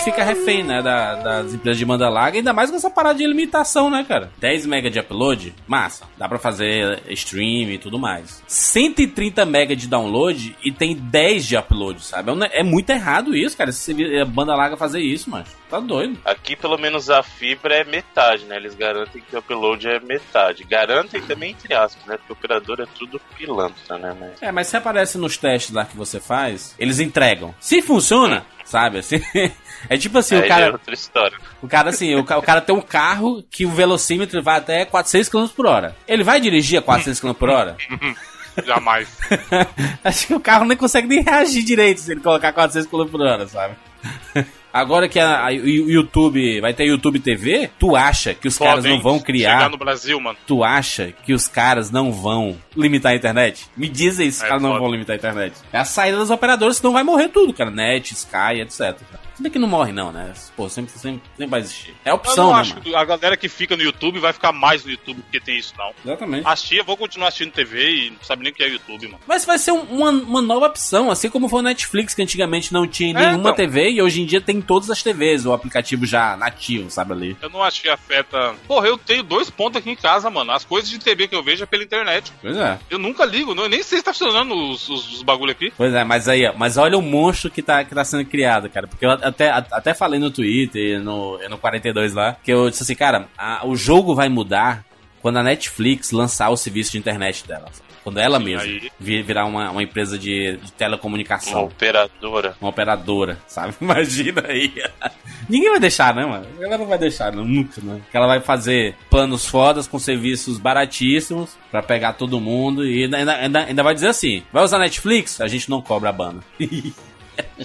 gente fica refém, né, da, das empresas de banda larga, ainda mais com essa parada de limitação, né, cara? 10 MB de upload, massa. Dá pra fazer stream e tudo mais. 130 MB de download e tem 10 de upload, sabe? É, é muito errado isso, cara. Se a banda larga fazer isso, mano. Tá doido. Aqui, pelo menos, a fibra é metade, né? Eles garantem que o upload é metade. Garantem também, entre aspas, né? Porque o operador é tudo pilantra, né? Mas... É, mas se aparece nos testes lá que você faz, eles entregam. Se funciona, sabe? Assim, é tipo assim, Aí o cara. É outra história. O cara, assim, o, o cara tem um carro que o velocímetro vai até 400 km por hora. Ele vai dirigir a 400 km por hora? Jamais. Acho que o carro nem consegue nem reagir direito se ele colocar 400 km por hora, sabe? Agora que o YouTube vai ter YouTube TV, tu acha que os caras não vão criar? Chegar no Brasil, mano. Tu acha que os caras não vão limitar a internet? Me diz aí se os É caras não vão limitar a internet. É a saída das operadoras, senão vai morrer tudo, cara. Net, Sky, etc. Se bem que não morre, não, né? Pô, sempre, sempre, sempre vai existir. É Eu opção, não né, acho mano? que a galera que fica no YouTube vai ficar mais no YouTube porque tem isso, não. Exatamente. Assistir, eu vou continuar assistindo TV e não sabe nem o que é YouTube, mano. Mas vai ser um- uma, uma nova opção, assim como foi o Netflix, que antigamente não tinha É, nenhuma então. TV e hoje em dia tem em todas as TVs, o aplicativo já nativo, sabe ali. Eu não acho que afeta. Porra, eu tenho dois pontos aqui em casa, mano. As coisas de TV que eu vejo é pela internet. Pois é. Eu nunca ligo, não, eu nem sei se tá funcionando os, os, os bagulho aqui. Pois é, mas aí, ó, mas olha o monstro que tá, que tá sendo criado, cara. Porque eu até, até falei no Twitter, no, no 42 lá, que eu disse assim, cara, a- o jogo vai mudar quando a Netflix lançar o serviço de internet dela. Quando ela Sim, mesma aí. virar uma, uma empresa de, de Uma telecomunicação. operadora. Uma operadora, sabe? Imagina aí. Ninguém vai deixar, né, mano? Ela não vai deixar, não, nunca, né? Que ela vai fazer planos fodas com serviços baratíssimos pra pegar todo mundo e ainda, ainda, ainda, ainda vai dizer assim: vai usar Netflix? A gente não cobra a banda.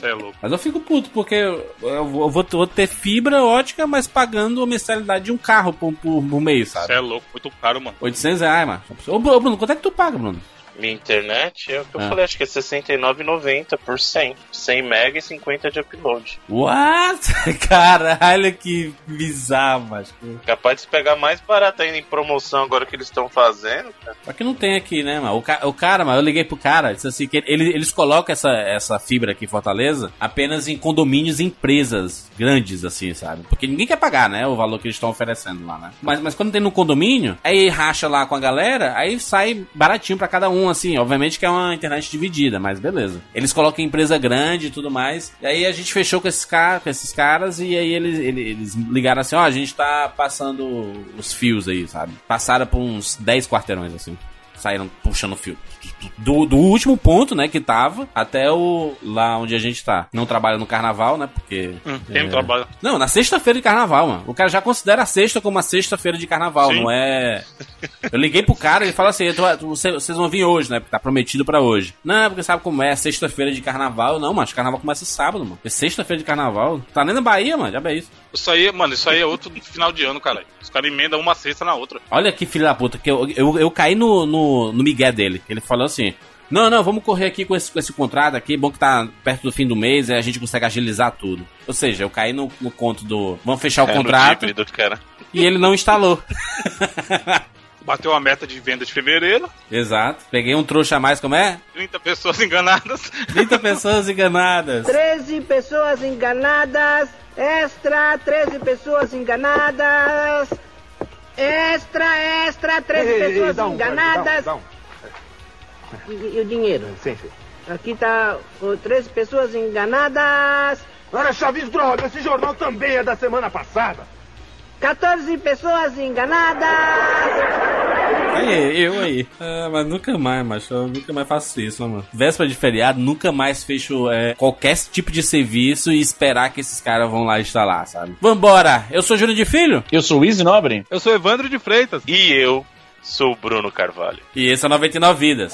É louco. Mas eu fico puto, porque eu, eu vou, vou- ter fibra ótica, mas pagando a mensalidade de um carro por, por, por mês, sabe? é louco, muito caro, mano. 800 reais, mano. Ô, Bruno, quanto é que tu paga, Bruno? Minha internet, é o que eu Ah. falei, acho que é R$69,90 por 100. 100 mega e 50 de upload. What? Caralho, que bizarro, mas. Capaz de se pegar mais barato ainda em promoção agora que eles estão fazendo. cara. Só que não tem aqui, né, mano? O, ca- o cara, mano, eu liguei pro cara, disse assim que ele- eles colocam essa, essa fibra aqui em Fortaleza apenas em condomínios e empresas grandes, assim, sabe? Porque ninguém quer pagar, né, o valor que eles estão oferecendo lá, né? Mas, mas quando tem no condomínio, aí racha lá com a galera, aí sai baratinho pra cada um, assim. Obviamente que é uma internet dividida, mas beleza. Eles colocam em empresa grande e tudo mais. E aí a gente fechou com esses, ca- com esses caras e aí eles, eles, eles ligaram assim, ó, a gente tá passando os fios aí, sabe? Passaram por uns 10 quarteirões, assim saíram puxando o fio. Do, do último ponto, né, que tava, até o lá onde a gente tá. Não trabalha no carnaval, né, porque... Hum, Quem é, não trabalha. Não, na sexta-feira de carnaval, mano. O cara já considera a sexta como a sexta-feira de carnaval, Sim. não é... Eu liguei pro cara e ele falou assim, "Eu tô- você- vocês vão vir hoje, né, porque tá prometido pra hoje. Não, porque sabe como é, sexta-feira de carnaval. Não, mas carnaval começa sábado, mano. É sexta-feira de carnaval. Tá nem na Bahia, mano, já é isso. Isso aí, mano, isso aí é outro final de ano, cara. Os caras emendam uma sexta na outra. Olha que filho da puta, que eu, eu, eu caí no, no, no migué dele. Ele falou assim: Não, não, vamos correr aqui com esse, com esse contrato aqui, bom que tá perto do fim do mês e a gente consegue agilizar tudo. Ou seja, eu caí no, no conto do. Vamos fechar o É contrato híbrido, cara. e ele não instalou. Bateu a meta de venda de fevereiro, Exato. Peguei um trouxa a mais, como é? 30 pessoas enganadas. 30 pessoas enganadas. 13 pessoas enganadas. Extra, 13 pessoas enganadas. Extra, extra, 13 Ei, ei, ei, pessoas dá um, enganadas. dá um, dá um. E, e o dinheiro? Sim, sim. Aqui tá o 13 pessoas enganadas. Olha, Chaves, droga, esse jornal também é da semana passada. 14 pessoas enganadas. Aí, eu aí. Ah, mas nunca mais, macho. Eu nunca mais faço isso, mano. Véspera de feriado, nunca mais fecho é, qualquer tipo de serviço e esperar que esses caras vão lá instalar, sabe? Vambora! Eu sou Júnior de Filho Eu sou o Easy Nobre. Eu sou Evandro de Freitas. E eu sou o Bruno Carvalho. e esse é o 99 Vidas.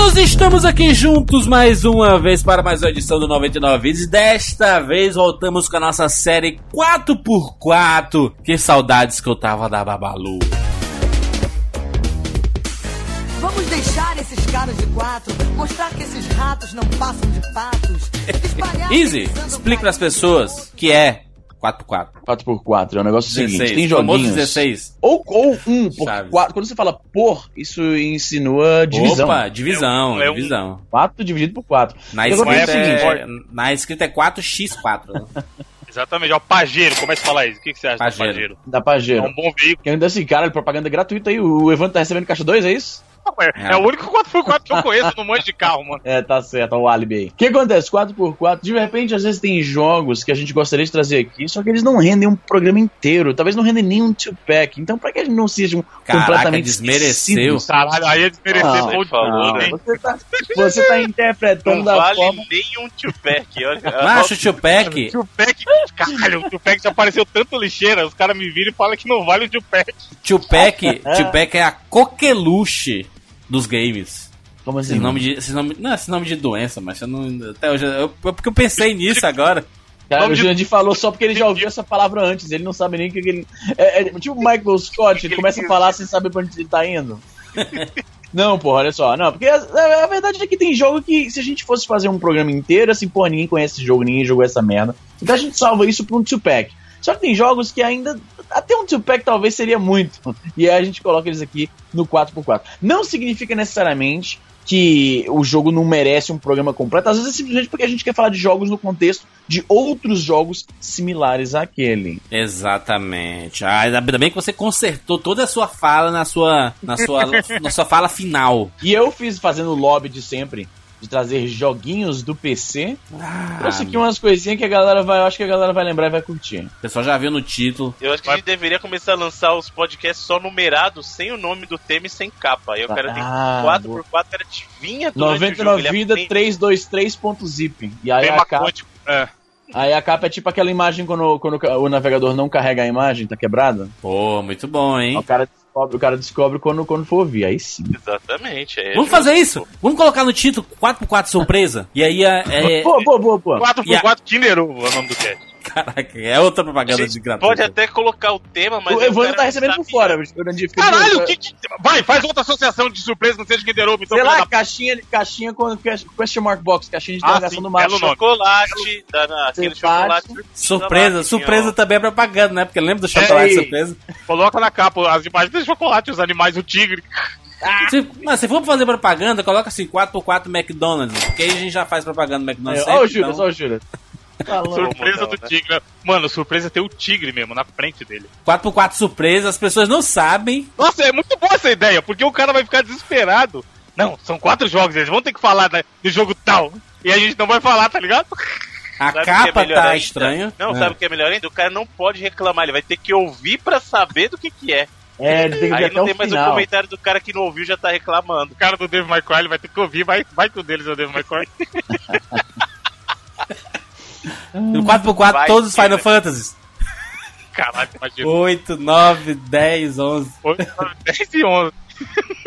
Meninos, estamos aqui juntos mais uma vez para mais uma edição do 99 Vídeos. Desta vez voltamos com a nossa série 4x4. Que saudades que eu tava da Babalu. Vamos deixar esses caras de quatro, mostrar que esses ratos não passam de patos. Easy, explique para as pessoas que é 4x4. 4x4 é um negócio seguinte, 16, tem famoso joguinhos. 16. Ou, ou 1 por Sabe. 4. Quando você fala por, isso insinua divisão. Opa, divisão, É é um- divisão. 4 dividido por 4. Na escrita, é, seguinte, na escrita é 4x4. né? Exatamente, ó, Pajeiro, começa a falar isso. O que, que você acha Pajeiro. do Pajeiro? Da É Pajero. um bom veículo. Que ainda assim, cara, propaganda gratuita aí. O Evandro tá recebendo caixa 2, é isso? É, é o único 4x4 que eu conheço no monte de carro, mano. É, tá certo, ó, o álibi aí. O que acontece? 4x4, de repente, às vezes tem jogos que a gente gostaria de trazer aqui, só que eles não rendem um programa inteiro. Talvez não rendem nem um two-pack. Então, pra que a gente não sejam Caraca, completamente desmereceu. Caralho, aí é desmerecer Não, todo falou, hein? Você tá, você tá interpretando Não da vale forma. nem um two-pack. olha. Macho Tupac, Tupac, caralho, o Tupac já apareceu tanto lixeira, os caras me viram e falam que não vale o. Tupac, Tupac é a coqueluche dos games. Como assim? Esse nome de, esse nome, não, esse nome de doença, mas eu não. Até hoje. Eu, porque eu pensei nisso agora. Cara, o de- Jurandir falou só porque ele já ouviu essa palavra antes, ele não sabe nem o que, que ele. É, é tipo o Michael Scott, ele começa a falar sem saber pra onde ele tá indo. Não, porra, olha só. Não, porque a, a- a verdade é que tem jogo que, se a gente fosse fazer um programa inteiro, assim, porra, ninguém conhece esse jogo, ninguém jogou essa merda. Então a gente salva isso pra um two-pack. Só que tem jogos que ainda. Até um two-pack talvez seria muito. E aí a gente coloca eles aqui no 4x4. Não significa necessariamente que o jogo não merece um programa completo. Às vezes é simplesmente porque a gente quer falar de jogos no contexto de outros jogos similares àquele. Exatamente. Ah, ainda bem que você consertou toda a sua fala na sua, na sua, na sua fala final. E eu fiz fazendo o lobby de sempre. De trazer joguinhos do PC. Trouxe aqui umas coisinhas que a galera vai. Eu acho que a galera vai lembrar e vai curtir. O pessoal já viu no título. Eu acho que a gente deveria começar a lançar os podcasts só numerados, sem o nome do tema e sem capa. Aí o cara tem Ah, 4x4, era vinha durante o 99 jogo, vida aprende. 323.zip. E aí Bem a, capa. É. aí a capa é tipo aquela imagem quando, quando o navegador não carrega a imagem, tá quebrada. Pô, muito bom, hein? O cara descobre, o cara descobre quando, quando for ouvir. Aí sim. Exatamente. é Vamos justo. fazer isso? Vamos colocar no título 4x4 surpresa? E aí é. é Boa, boa, boa, boa. 4x4 Kinder Ovo é o nome do cast. Caraca, é outra propaganda de gratuito. pode até colocar o tema, mas. O Evandro tá recebendo por fora. o Caralho, que, que- vai, faz outra associação de surpresa, não seja Kinder Ovo, então Sei lá, da- caixinha, caixinha com question mark box, caixinha de Ah, interrogação sim, do macho. belo nome. Chocolate, da, na, aquele chocolate. Surpresa, surpresa ó. também é propaganda, né? Porque lembra do chocolate Ei. surpresa? Coloca na capa as imagens de chocolate, os animais, o tigre. Se, mas se for fazer propaganda, coloca assim 4x4 McDonald's. Porque aí a gente já faz propaganda do McDonald's. Olha o sempre, Júlio, então- olha o Júlio. Falando. Surpresa não, do né? tigre. Mano, surpresa é ter o tigre mesmo, na frente dele. 4x4 surpresa, as pessoas não sabem. Nossa, é muito boa essa ideia, porque o cara vai ficar desesperado. Não, são quatro jogos, eles vão ter que falar da- do jogo tal. E a gente não vai falar, tá ligado? A Sabe o que capa é melhor tá ainda? estranha. Não, É. sabe o que é melhor ainda? O cara não pode reclamar, ele vai ter que ouvir pra saber do que que é. É, ele tem Aí até não o tem mais o final. comentário do cara que não ouviu já tá reclamando. O cara do May Cry ele vai ter que ouvir, vai, vai que o deles é o May Cry. No 4x4, Vai todos os Final vai. Fantasies. Caralho, imagina. 8, 9, 10, 11. 8, 10 e 11.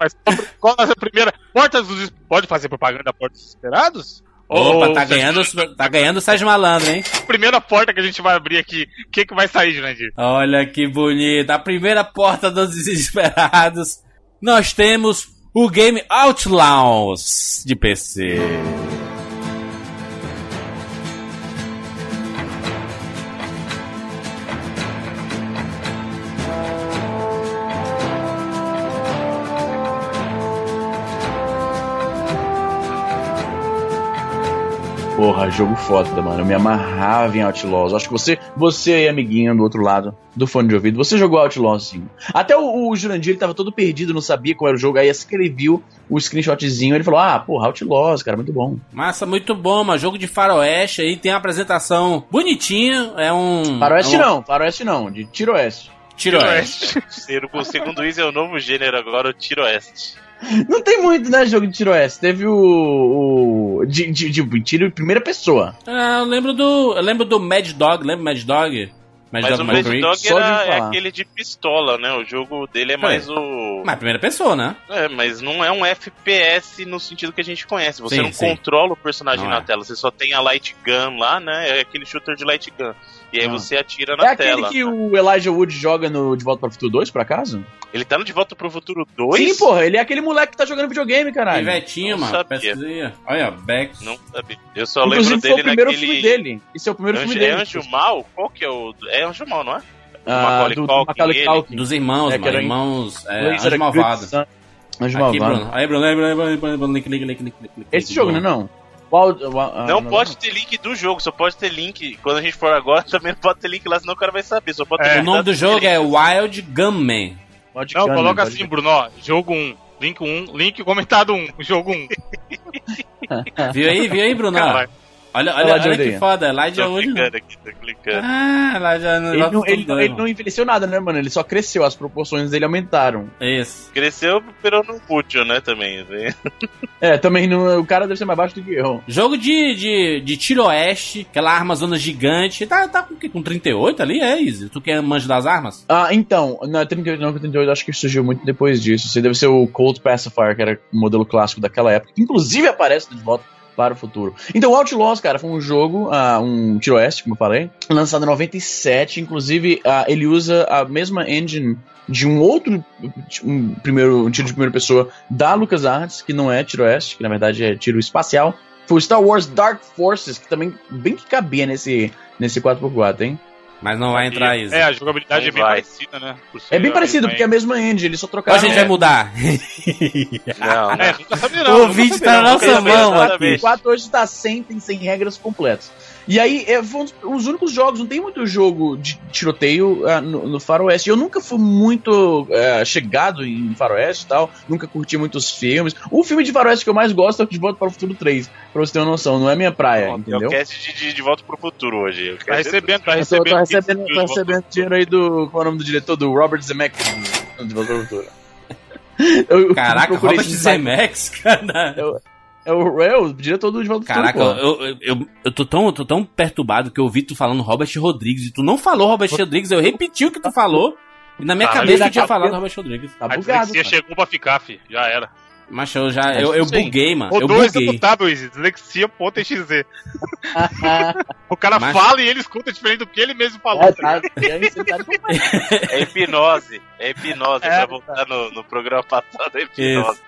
Mas qual- é a primeira? Portas dos. Pode fazer propaganda da Porta dos Esperados? Opa, Ou- tá ganhando, tá ganhando o Sérgio Malandro, hein? Primeira porta que a gente vai abrir aqui, o que, que vai sair, Jurandir? Olha que bonito. A primeira porta dos desesperados. Nós temos o game Outlaws de PC. Porra, jogo foda, mano. Eu me amarrava em Outlaws. Acho que você, você aí, amiguinho do outro lado do fone de ouvido, você jogou Outlaws sim. Até o, o Jurandir, ele tava todo perdido, não sabia qual era o jogo. Aí assim que ele viu o screenshotzinho, ele falou: Ah, porra, Outlaws, cara, muito bom. Massa, muito bom, mas jogo de faroeste aí, tem uma apresentação bonitinha, é um... Faroeste é um não, faroeste não, de tiroeste. Tiroeste. Ser- O segundo isso é o novo gênero agora, o tiroeste. Não tem muito, né, jogo de tiroeste. Teve o. o de, de, de tiro em primeira pessoa. Ah, eu lembro do. Eu lembro do Mad Dog, lembra Mad Dog? Mad Mas Dog o Mad. Dog de era, é aquele de pistola, né? O jogo dele é mais o. Mas primeira pessoa, né? É, mas não é um FPS no sentido que a gente conhece. Você Sim, não sim. controla o personagem Não na é. tela, você só tem a light gun lá, né? É aquele shooter de light gun. E aí Ah. você atira É na aquele tela. que o Elijah Wood joga no De Volta para o Futuro 2, por acaso? Ele tá no De Volta pro Futuro 2? Sim, porra, ele é aquele moleque que tá jogando videogame, caralho. Pivetinho, não mano. sabia. Pesquisa. Olha, Beck. Não sabia. Eu só Inclusive lembro foi dele o primeiro naquele. filme dele. Esse é o primeiro Anjo, filme é dele. Anjo Mal? Qual que é o. É Anjo Mal, não é? Ah, Macaulay do, Culkin, Macaulay. Culkin. Dos irmãos, É, mano. Irmãos. É, Inglês era Anjo Malvado. Good Son. Anjo Aqui, Malvado. Bruno. Aí, Bruno, aí, Bruno, aí, Bruno, aí, Bruno, Bruno, link, link, link, link, link, link. Esse jogo, né, não? Qual, ah, não pode ter link do jogo, só pode ter link. Quando a gente for agora, também não pode ter link lá, senão o cara vai saber. Só pode É. O nome do jogo é Wild Gunman. Pode Não, crer, coloca pode assim. Bruno, ó. Jogo 1. Link 1. Link comentado 1. Jogo 1. Viu aí, viu aí, Bruno? Caralho. Olha, Olha olha, que é. foda. Lá de Tô onde? clicando aqui, tô clicando. Ah, lá já não. Ele não, ele, não, ele não envelheceu nada, né, mano? Ele só cresceu, as proporções dele aumentaram. Isso. Cresceu, pero no mútil, né, também. né? É, também não, o cara deve ser mais baixo do que eu. Jogo de, de, de tiro oeste, aquela arma zona gigante. Tá, tá com o quê? Com 38 ali? É, Easy? Tu quer manjo das armas? Ah, então, na 38 não, 38 acho que surgiu muito depois disso. Isso aí deve ser o Cold Pacifier, que era o modelo clássico daquela época. Inclusive aparece de volta para o futuro. Então, Outlaws, cara, foi um jogo, ah, um tiro oeste, como eu falei, lançado em 97. Inclusive, ah, ele usa a mesma engine de um outro um primeiro um tiro de primeira pessoa da LucasArts, que não é tiro oeste, que na verdade é tiro espacial. Foi o Star Wars Dark Forces, que também bem que cabia nesse, nesse 4x4, hein? Mas não vai entrar, Easy. É, a jogabilidade Não é bem vai. parecida, né? É bem a parecido, porque é a mesma engine, eles só Ou a trocaram. gente é, vai mudar? Não, É, não. nunca sabe O não. ouvinte nunca tá na não. nossa mão aqui. bicho. 4 hoje tá sem, tem sem regras completas. E aí, é, foi um dos, os únicos jogos, não tem muito jogo de tiroteio ah, no, no Faroeste. Eu nunca fui muito ah, chegado em Faroeste e tal, nunca curti muitos filmes. O filme de Faroeste que eu mais gosto é o De Volta para o Futuro 3, pra você ter uma noção, não é minha praia, É o entendeu? cast de, de, de volta pro futuro hoje. Eu Tá recebendo, tá Eu tô, recebendo. tô recebendo, tô de recebendo dinheiro aí do. Qual é o nome do diretor? Do Robert Zemeckis. do De Volta para o Futuro. Eu- eu Caraca, Robert. Zemeckis, cara. É o, é o diretor do De Volta para o Caraca, Futuro. eu, eu, eu, eu tô, tão, eu tô tão perturbado que eu ouvi tu falando Robert Rodrigues e tu não falou Robert Rodrigues, eu repeti o que tu falou. E na minha Caralho, cabeça tu ele tinha tá- falado Robert Rodrigues. Tá A bugado. dislexia cara. chegou pra ficar, fi. Já era. Mas eu já. Eu, eu isso buguei, mano. Eu Rodou buguei. Izzy. Dislexia.exe. O cara Mas- fala e ele escuta diferente do que ele mesmo falou. É, tá tá, é, tá É hipnose. É hipnose. É, pra voltar no, no programa passado, é hipnose.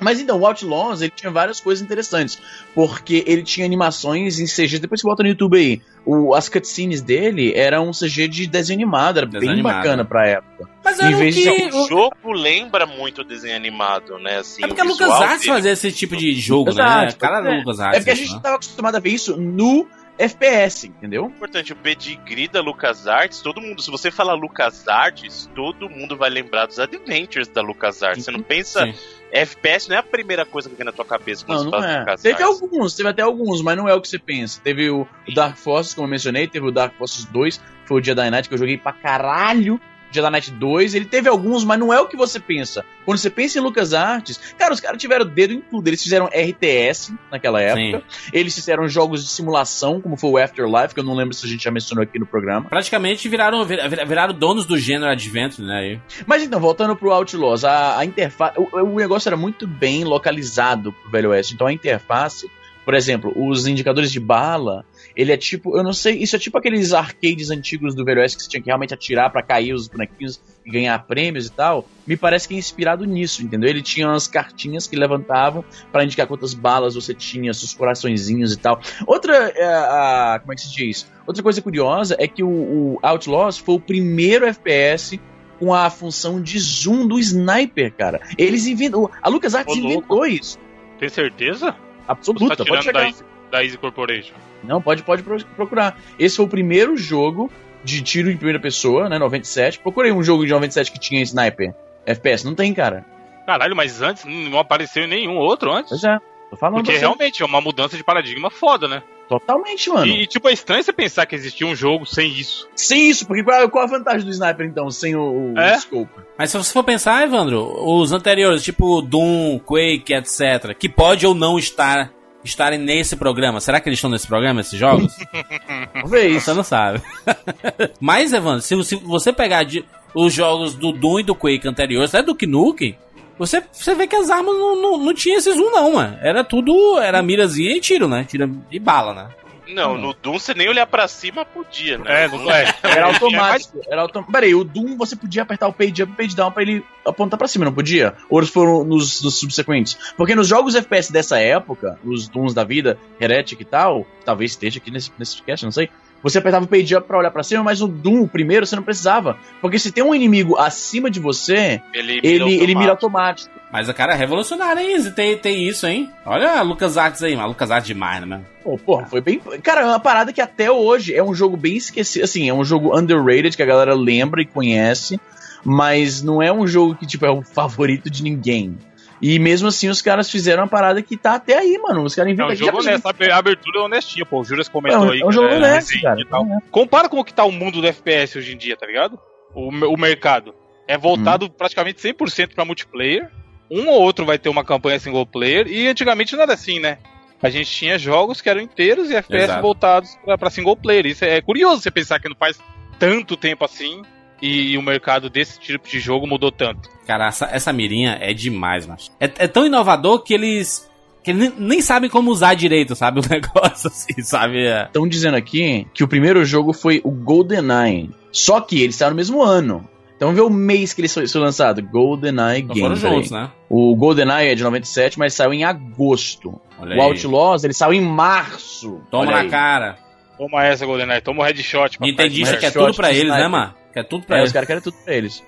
Mas então, o Outlaws, ele tinha várias coisas interessantes. Porque ele tinha animações em CG. Depois você bota no YouTube aí. O, as cutscenes dele eram um CG de desenho animado. Era Desenho bem animado. bacana pra época. Mas Em era o vez de que. ser O o- jogo lembra muito o desenho animado, né? Assim, É porque a LucasArts fazia esse tipo de jogo, né? Cara é. LucasArts. É porque a gente né? tava acostumado a ver isso no FPS, entendeu? importante, o pedigree da LucasArts, todo mundo, se você falar LucasArts, todo mundo vai lembrar dos Adventures da LucasArts. Você não pensa, Sim. FPS não é a primeira coisa que vem na tua cabeça quando Não, você não fala é. LucasArts. Teve alguns, teve até alguns, mas não é o que você pensa. Teve o Dark Forces, como eu mencionei, teve o Dark Forces 2, que foi o Jedi Knight que eu joguei pra caralho. Jedi Knight 2, ele teve alguns, mas não é o que você pensa. Quando você pensa em LucasArts, cara, os caras tiveram dedo em tudo. Eles fizeram RTS naquela época. Eles fizeram jogos de simulação, como foi o Afterlife, que eu não lembro se a gente já mencionou aqui no programa. Praticamente viraram, vir- viraram donos do gênero Adventure, né? aí. Mas então, voltando pro Outlaws, a, a interface. O, o negócio era muito bem localizado pro Velho Oeste. Então a interface, por exemplo, os indicadores de bala, ele é tipo. Eu não sei, isso é tipo aqueles arcades antigos do Velho Oeste que você tinha que realmente atirar pra cair os bonequinhos e ganhar prêmios e tal. Me parece que é inspirado nisso, entendeu? Ele tinha umas cartinhas que levantavam pra indicar quantas balas você tinha, seus coraçõezinhos e tal. Outra. é, a- como é que se diz? Outra coisa curiosa é que o, o Outlaws foi o primeiro FPS com a função de zoom do sniper, cara. Eles inventam. A LucasArts inventou isso. Tem certeza? Absoluta, tá pode chegar. Easy, da Easy Corporation. Não, pode, pode pro- procurar. Esse foi o primeiro jogo de tiro em primeira pessoa, né? 97. Procurei um jogo de 97 que tinha sniper. FPS, não tem, cara. Caralho, mas antes não apareceu nenhum outro antes. Pois é. Tô falando Porque realmente é uma mudança de paradigma foda, né? Totalmente, mano. E, e, tipo, é estranho você pensar que existia um jogo sem isso. Sem isso, porque qual, qual a vantagem do sniper, então, sem o, o É? scope? Mas se você for pensar, Evandro, os anteriores, tipo Doom, Quake, etc., que pode ou não estar estarem nesse programa? Será que eles estão nesse programa, esses jogos? Talvez. Você não sabe. Mas, Evandro, se, se você pegar de- os jogos do Doom e do Quake anteriores, até do Nukem, você, você vê que as armas não, não, não tinha esses um não, mano. Era tudo, era mirazinha e tiro, né? Tira e bala, né? Não, no Doom você nem olhar pra cima podia, né? É, não é. Era automático. Era autom... Peraí, o Doom você podia apertar o page up e page down pra ele apontar pra cima, não podia? Ou eles foram nos, nos subsequentes? Porque nos jogos FPS dessa época, os Dooms da vida, Heretic e tal, talvez esteja aqui nesse, nesse cast, não sei. Você apertava o page up pra olhar pra cima, mas no Doom, o primeiro, você não precisava. Porque se tem um inimigo acima de você, Ele, ele, ele mira automático. automático. Mas o cara é revolucionário, hein? Tem, tem isso, hein? Olha a Lucas Arts aí, mano. Lucas Arts demais, né, mano? Pô, porra, foi bem. Cara, é uma parada que até hoje é um jogo bem esquecido. Assim, é um jogo underrated que a galera lembra e conhece, mas não é um jogo que, tipo, é o favorito de ninguém. E mesmo assim, os caras fizeram uma parada que tá até aí, mano. Os caras É inventam um jogo honesto, a abertura é honestinha, pô. O Juras É comentou um, aí. é um jogo que honesto, cara. tal. Compara com o que tá o mundo do FPS hoje em dia, tá ligado? O, o mercado. É voltado Uhum. praticamente 100% pra multiplayer. Um ou outro vai ter uma campanha single player. E antigamente não era assim, né? A gente tinha jogos que eram inteiros e FPS Exato. voltados pra, pra single player. Isso é curioso você pensar que não faz tanto tempo assim. E, o mercado desse tipo de jogo mudou tanto. Cara, essa, essa mirinha é demais, mano. É, é tão inovador que eles. que eles nem, nem sabem como usar direito, sabe? O negócio assim, sabe? É. Estão dizendo aqui que o primeiro jogo foi o GoldenEye. Só que ele saiu no mesmo ano. Então vamos ver o mês que ele foi, foi lançado. GoldenEye Não Game. foram juntos, né? O GoldenEye é de 97, mas saiu em agosto. Olha O aí. Outlaws, ele saiu em março. Toma Olha na aí. cara. Toma essa, GoldenEye. Toma o headshot. Nintendista quer shot tudo pra eles, né, mano? Quer tudo pra É, eles. os caras querem tudo pra eles.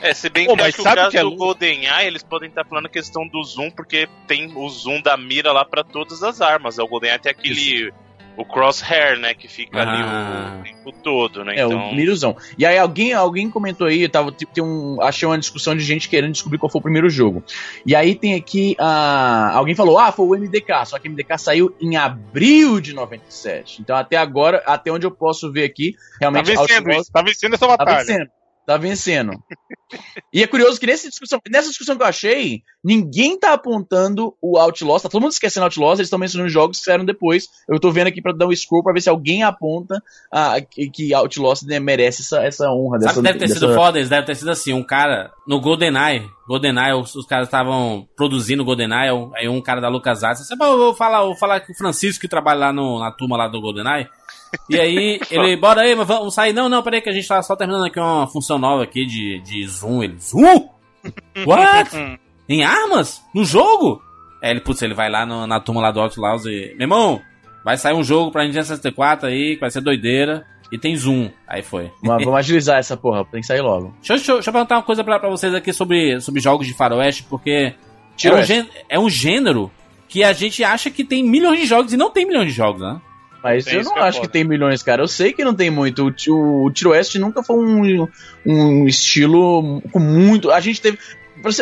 É, se bem Pô, que mas acho que o sabe caso que é do? GoldenEye, eles podem estar falando a questão do zoom, porque tem o zoom da mira lá pra todas as armas. O GoldenEye tem aquele... O crosshair, né, que fica Ah. ali o tempo todo, né? É, então... o Miruzão. E aí alguém, alguém comentou aí, eu tava, tem tem um, achei uma discussão de gente querendo descobrir qual foi o primeiro jogo. E aí tem aqui, ah, alguém falou, ah, foi o MDK, só que o MDK saiu em abril de 97. Então até agora, até onde eu posso ver aqui, Tá realmente vencendo Outlaws isso. Tá vencendo essa tá batalha. vencendo. Tá vencendo. E é curioso que nessa discussão, nessa discussão que eu achei, ninguém tá apontando o Outlaws, tá todo mundo esquecendo Outlaws, eles estão mencionando jogos que saíram depois. Eu tô vendo aqui pra dar um scroll pra ver se alguém aponta ah, que, que Outlaws né, merece essa, essa honra Sabe dessa. que deve ter dessa- sido foda? Eles devem ter sido assim, um cara no GoldenEye. GoldenEye, os, os caras estavam produzindo GoldenEye, aí um cara da LucasArts "Bom, eu vou falar, vou falar com o Francisco que trabalha lá no- na turma lá do GoldenEye. E aí, ele, bora aí, mas vamos sair. Não, não, peraí que a gente tá só terminando aqui uma função nova aqui de, de zoom. Ele, zoom? What? em armas? No jogo? Aí ele, putz, ele vai lá no- na turma lá do Outlaws e, meu irmão, vai sair um jogo pra Nintendo 64 aí, que vai ser doideira. E tem zoom. Aí foi. Mas Vamos agilizar essa porra, tem que sair logo. Deixa, eu- deixa deixa eu perguntar uma coisa pra, pra vocês aqui sobre, sobre jogos de faroeste, porque é um, é um gênero que a gente acha que tem milhões de jogos e não tem milhões de jogos, né? Mas É eu não que é acho foda. que tem milhões, cara. Eu sei que não tem muito. O, o, o Tiroeste nunca foi um, um estilo com muito. A gente teve.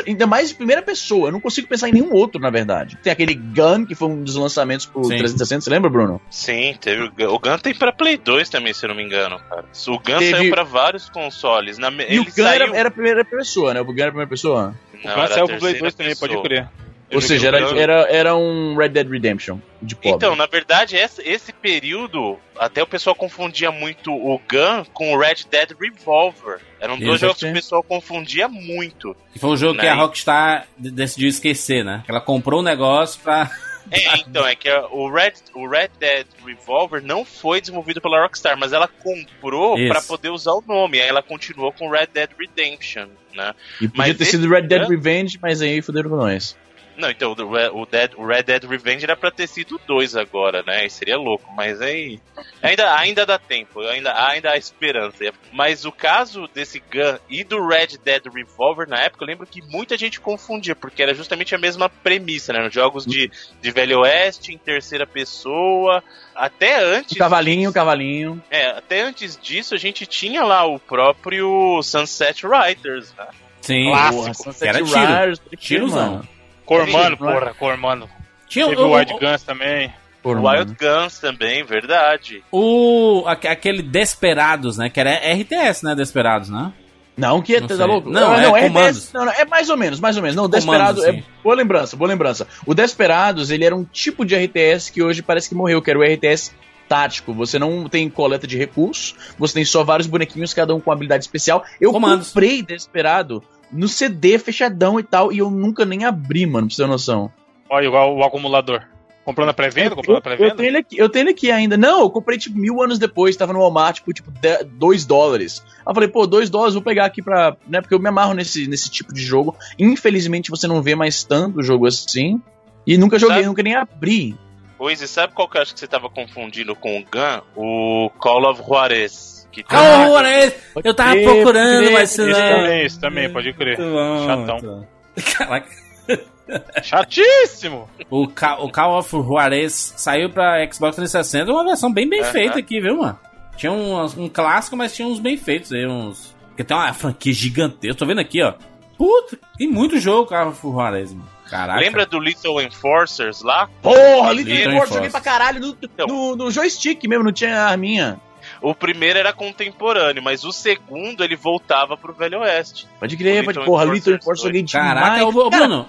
Ainda mais em primeira pessoa, eu não consigo pensar em nenhum outro, na verdade. Tem aquele Gun, que foi um dos lançamentos pro Sim. 360, você lembra, Bruno? Sim, teve o Gun. O Gun tem pra Play 2 também, se eu não me engano, cara. O Gun Teve- saiu pra vários consoles. Na... E Ele o Gun saiu... era, era primeira pessoa, né? O Gun era primeira pessoa. O Não, Gun era saiu pro Play 2 terceira também, pode pessoa. crer. Eu Ou seja, era, era, era um Red Dead Redemption de pobre. Então, na verdade, esse, esse período, até o pessoal confundia muito o Gun com o Red Dead Revolver. Eram dois Isso, jogos que o pessoal confundia muito. Que foi um jogo que Né? a Rockstar de- decidiu esquecer, né? Que ela comprou um negócio pra. É, então, é que o Red, o Red Dead Revolver não foi desenvolvido pela Rockstar, mas ela comprou Isso. pra poder usar o nome. Aí ela continuou com Red Dead Redemption, né? E podia mas ter sido Red Dead Revenge, mas aí fuderam com nós. Não, então, o Red, o Dead, o Red Dead Revenge era pra ter sido dois agora, né? Seria louco, mas aí. Ainda, ainda dá tempo, ainda, ainda há esperança. Mas o caso desse Gun e do Red Dead Revolver na época, eu lembro que muita gente confundia, porque era justamente a mesma premissa, né? Nos jogos de, de Velho Oeste, em terceira pessoa. Até antes. Cavalinho, o cavalinho. É, até antes disso, a gente tinha lá o próprio Sunset Riders, né? Sim. Clássico. Sunset era tiro. Riders, Tirozão. mano. Cormano, Sim, não é? porra, Cormano. Tinha Teve o, o Wild o, Guns também. Porra, Wild mano. Guns também, verdade. o- aque- aquele Desperados, né? Que era RTS, né? Desperados, né? Não, que é, Não tá sei. louco? Não, é RTS não, não, é mais ou menos, mais ou menos. Não, o Desperados é boa lembrança, boa lembrança. O Desperados, ele era um tipo de RTS que hoje parece que morreu, que era o RTS tático. Você não tem coleta de recursos, você tem só vários bonequinhos, cada um com habilidade especial. Eu Comandos. comprei Desperado no CD fechadão e tal, e eu nunca nem abri, mano, pra você ter noção. Olha, igual o acumulador. Comprou na pré-venda? Comprou na Eu, eu, pré-venda? tenho ele aqui, eu tenho ele aqui ainda. Não, eu comprei tipo mil anos depois, tava no Walmart por tipo 2 dólares. Aí eu falei, pô, 2 dólares, vou pegar aqui pra. né? Porque eu me amarro nesse, nesse tipo de jogo. Infelizmente você não vê mais tanto jogo assim. E nunca joguei, Sabe? nunca nem abri. Pois, e sabe qual que eu acho que você tava confundindo com o Gun? O Call of Juarez. Que Ah, olha esse- eu tava crer, procurando, mas isso não. também, esse também, pode crer. Bom, Chatão. Caraca. Chatíssimo! O, Ca- o Call of Juarez saiu pra Xbox 360, uma versão bem bem feita aqui, viu, mano? Tinha um, um clássico, mas tinha uns bem feitos aí, uns. Porque tem uma franquia gigantesca. Tô vendo aqui, ó. Puta, tem muito jogo Call of Juarez, mano. Caraca. Lembra do Little Enforcers lá? Porra, Little Little Force, Enforce. joguei pra caralho no, no, no joystick mesmo, não tinha arminha. O primeiro era contemporâneo, mas o segundo ele voltava pro Velho Oeste. Pode crer, pode. Porra, Little Force foi. joguei demais. Caraca, ô, Cara, Bruno.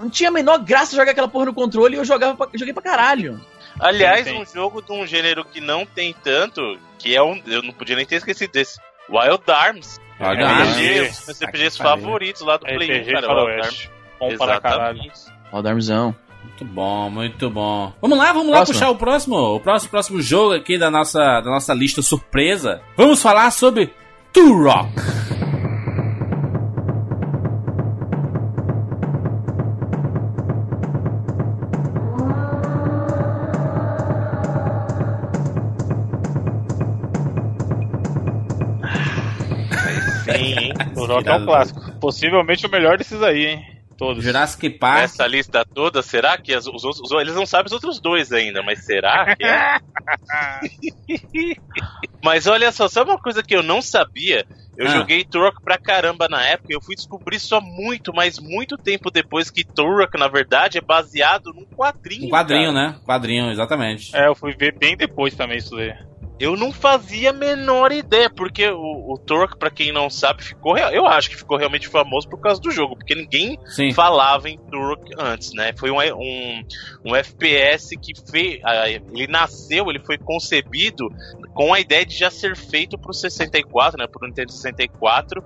não tinha a menor graça jogar aquela porra no controle e eu jogava pra, joguei pra caralho. Aliás, Sim, sim. um jogo de um gênero que não tem tanto, que é um. Eu não podia nem ter esquecido desse. Wild Arms. Olha, É, RPG. RPG, um dos meus RPGs favoritos lá do Play 1, RPG cara. Wild Oeste. Arms. Bom para caralho. Ó, Darmzão. Muito bom, muito bom. Vamos lá, vamos lá Próximo. puxar o próximo, o próximo, próximo jogo aqui da nossa, da nossa lista surpresa. Vamos falar sobre Turok. Sim, hein? O Rock é um clássico. Possivelmente o melhor desses aí, hein? Todos. Jurassic Park. Essa lista toda, será que as- os outros. os- eles não sabem os outros dois ainda, mas será que é? mas olha só, sabe uma coisa que eu não sabia? Eu Ah. joguei Turok pra caramba na época e eu fui descobrir só muito, mas muito tempo depois que Turok, na verdade, é baseado num quadrinho. Um quadrinho, cara. né? Quadrinho, exatamente. É, eu fui ver bem depois também isso daí. Eu não fazia a menor ideia, porque o, o Turok, pra quem não sabe, ficou. real- Eu acho que ficou realmente famoso por causa do jogo, porque ninguém Sim. falava em Turok antes, né? Foi um, um, um FPS que fez. Ele nasceu, ele foi concebido com a ideia de já ser feito pro 64, né? Pro Nintendo 64.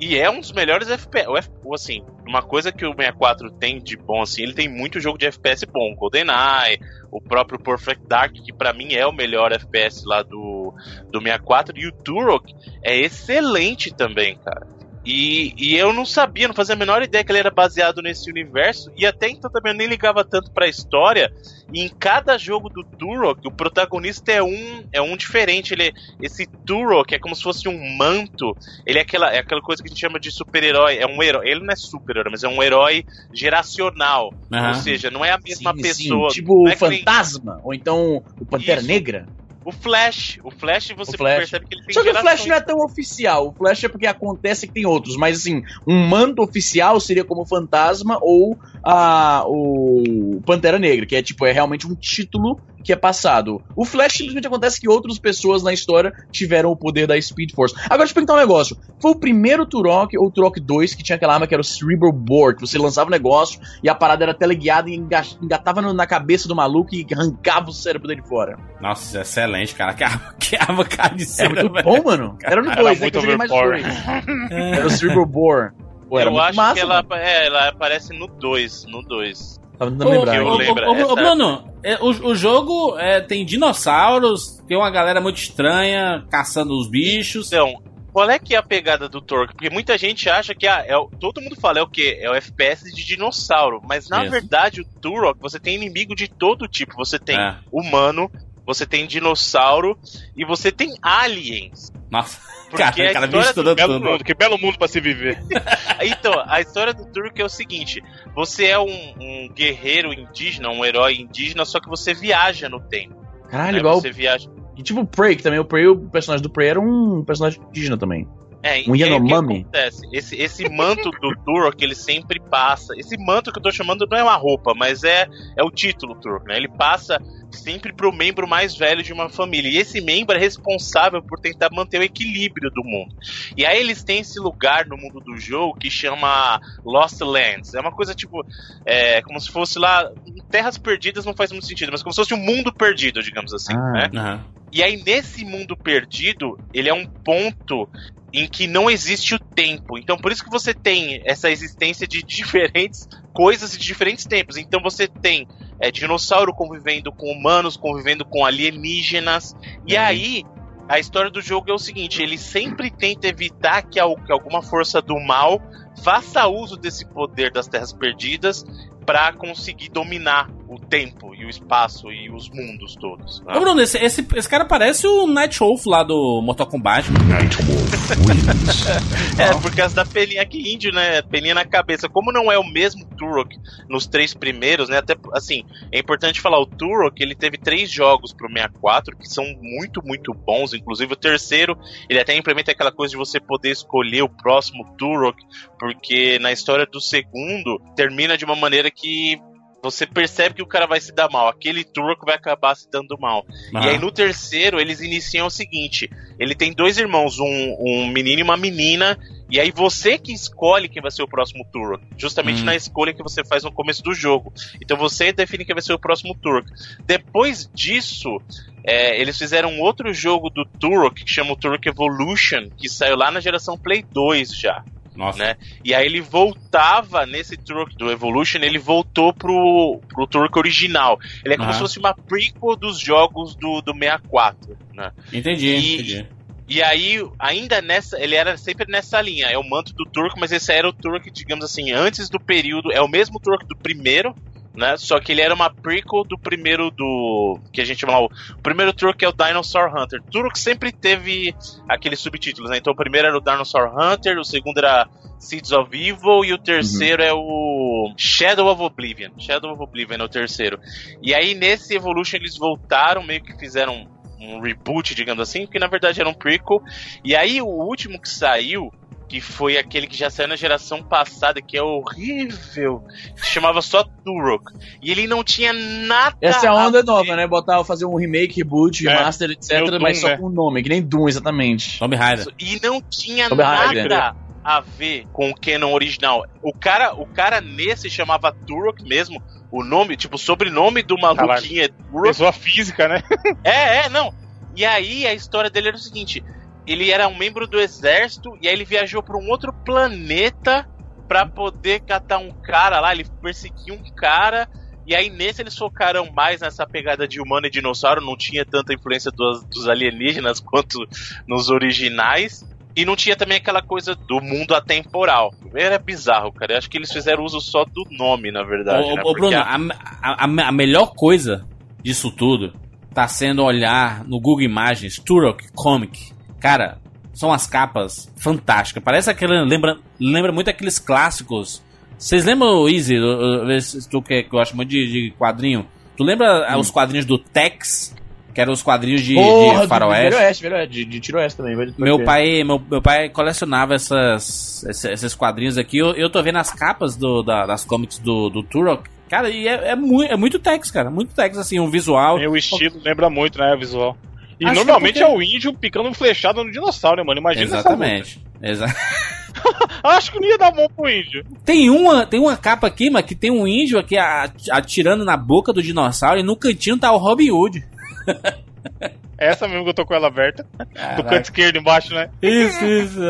E é um dos melhores FPS. Assim, uma coisa que o 64 tem de bom, assim, ele tem muito jogo de FPS bom. GoldenEye, o próprio Perfect Dark, que pra mim é o melhor FPS lá do, do 64. E o Turok é excelente também, cara. E, e eu não sabia, não fazia a menor ideia que ele era baseado nesse universo. E até então também eu nem ligava tanto pra história. E em cada jogo do Turok, o protagonista é um é um diferente. Ele é- esse Turok é como se fosse um manto. Ele é aquela, é aquela coisa que a gente chama de super-herói. É um herói. Ele não é super-herói, mas é um herói geracional. Aham. Ou seja, não é a mesma Sim, pessoa. sim, tipo o é que nem Fantasma, ou então o Pantera Isso. Negra. O Flash. O Flash você O Flash. percebe que ele tem Só que o Flash não é tão oficial. O Flash é porque acontece que tem outros. Mas assim, um manto oficial seria como Fantasma ou a, o Pantera Negra, que é tipo, é realmente um título que é passado. O Flash simplesmente acontece que outras pessoas na história tiveram o poder da Speed Force. Agora deixa eu perguntar um negócio. Foi o primeiro Turok ou o Turok 2 que tinha aquela arma que era o Cerebral Bore, que você lançava o negócio e a parada era teleguiada e enga- engatava na cabeça do maluco e arrancava o cérebro dele fora. Nossa, é cara. Que arma, que arma É carniceira, muito velho. bom, mano. Era no Era 2, né? muito Que eu joguei mais dois. Era o Cerebral Bore. Pô, era eu muito acho massa, que ela, é, ela aparece no 2. No 2. Tava tentando Ô, lembrar. eu ô, lembro, ô, ô, essa- Bruno, é, o, o jogo é, tem dinossauros, tem uma galera muito estranha caçando os bichos. Então, qual é que é a pegada do Torque? Porque muita gente acha que ah, é o- todo mundo fala é o quê? É o FPS de dinossauro. Mas na Isso. verdade, o Turok, você tem inimigo de todo tipo. Você tem É. humano, você tem dinossauro e você tem aliens. Nossa, Porque cara, cara Belo tudo. mundo, que belo mundo pra se viver. Então, a história do Turok é o seguinte: você é um, um guerreiro indígena, um herói indígena, só que você viaja no tempo. Caralho, né? igual. Você viaja. E tipo o Prey, que também o Prey, o personagem do Prey era um personagem indígena também. É, Um e aí o que Yanomami? acontece? Esse, esse manto do Turok, ele sempre passa. Esse manto que eu tô chamando não é uma roupa, mas é, é o título Turok, né? Ele passa sempre pro membro mais velho de uma família. E esse membro é responsável por tentar manter o equilíbrio do mundo. E aí eles têm esse lugar no mundo do jogo que chama Lost Lands. É uma coisa tipo. É, como se fosse lá. Terras perdidas não faz muito sentido, mas como se fosse um mundo perdido, digamos assim, Ah. né? Aham. E aí, nesse mundo perdido, ele é um ponto em que não existe o tempo. Então, por isso que você tem essa existência de diferentes coisas de diferentes tempos. Então, você tem é, dinossauro convivendo com humanos, convivendo com alienígenas. E Uhum. aí, a história do jogo é o seguinte: ele sempre tenta evitar que alguma força do mal faça uso desse poder das Terras Perdidas para conseguir dominar o tempo e o espaço e os mundos todos. né? Ô, Bruno, esse, esse, esse cara parece o Night Wolf lá do Mortal Kombat. É, por causa da pelinha que índio, né? Pelinha na cabeça. Como não é o mesmo Turok nos três primeiros, né? Até assim, é importante falar, o Turok, ele teve três jogos pro 64 que são muito, muito bons. Inclusive o terceiro, ele até implementa aquela coisa de você poder escolher o próximo Turok, porque na história do segundo, termina de uma maneira que você percebe que o cara vai se dar mal. Aquele Turok vai acabar se dando mal. E aí no terceiro eles iniciam o seguinte: ele tem dois irmãos, um, um menino e uma menina, e aí você que escolhe quem vai ser o próximo Turok. Justamente Hum. na escolha que você faz no começo do jogo. Então você define quem vai ser o próximo Turok. Depois disso. é, eles fizeram um outro jogo do Turok que chama o Turok Evolution, que saiu lá na geração Play 2 já. Nossa. né? E aí ele voltava nesse Turok do Evolution, ele voltou pro, pro Turok original. Ele é como Aham. se fosse uma prequel dos jogos do, do 64, né? Entendi, E- entendi. E aí, ainda nessa, ele era sempre nessa linha, é o manto do Turco, mas esse era o Turco, digamos assim, antes do período, é o mesmo Turco do primeiro, né? Só que ele era uma prequel do primeiro do que a gente chama o primeiro Turco é o Dinosaur Hunter. Turco sempre teve aqueles subtítulos, né? Então o primeiro era o Dinosaur Hunter, o segundo era Seeds of Evil e o terceiro é o Shadow of Oblivion. Shadow of Oblivion é o terceiro. E aí nesse Evolution eles voltaram, meio que fizeram um reboot, digamos assim, que na verdade era um prequel. E aí o último que saiu, que foi aquele que já saiu na geração passada, que é horrível, que chamava só Turok. E ele não tinha nada. Essa é a onda ver- nova, né? Botar, fazer um remake, reboot, É, remaster, etc. meio Doom, mas só né? com o nome, que nem Doom, exatamente. Tomb Raider. E não tinha Tomb Raider. nada a ver com o canon original. O cara, o cara nesse chamava Turok mesmo. O nome, tipo, o sobrenome do maluquinho é Turok. Pessoa física, né? É, é, não. E aí a história dele era o seguinte: ele era um membro do exército e aí ele viajou para um outro planeta pra poder catar um cara lá. Ele perseguiu um cara. E aí nesse eles focaram mais nessa pegada de humano e dinossauro. Não tinha tanta influência dos, dos alienígenas quanto nos originais. E não tinha também aquela coisa do mundo atemporal. Era bizarro, cara. Eu acho que eles fizeram uso só do nome, na verdade. Ô, né? ô, Bruno, a- a, a- a melhor coisa disso tudo tá sendo olhar no Google Imagens Turok Comic. Cara, são as capas fantásticas. Parece aquele. Lembra, lembra muito aqueles clássicos. Vocês lembram, Easy, tu que gosta muito de, de quadrinho? Tu lembra ah, os quadrinhos do Tex? Que eram os quadrinhos de, de faroeste? Oeste, de, de Tiro Oeste também. Meu pai, meu, meu pai colecionava essas, esses, esses quadrinhos aqui. Eu, eu tô vendo as capas do, da- das comics do, do Turok. Cara, e é, é, muito, é muito Tex, cara. Muito Tex, assim, um visual. Tem o estilo, lembra muito, né? O visual. E Acho normalmente é é, porque- o índio picando um flechado no dinossauro, né, mano? Imagina essa Exatamente. Exa luta. Acho que não ia dar bom pro índio. tem, uma, tem uma capa aqui, mas que tem um índio aqui atirando na boca do dinossauro e no cantinho tá o Robin Hood. Essa mesmo que eu tô com ela aberta. Do Caraca. canto esquerdo embaixo, né? Isso, isso.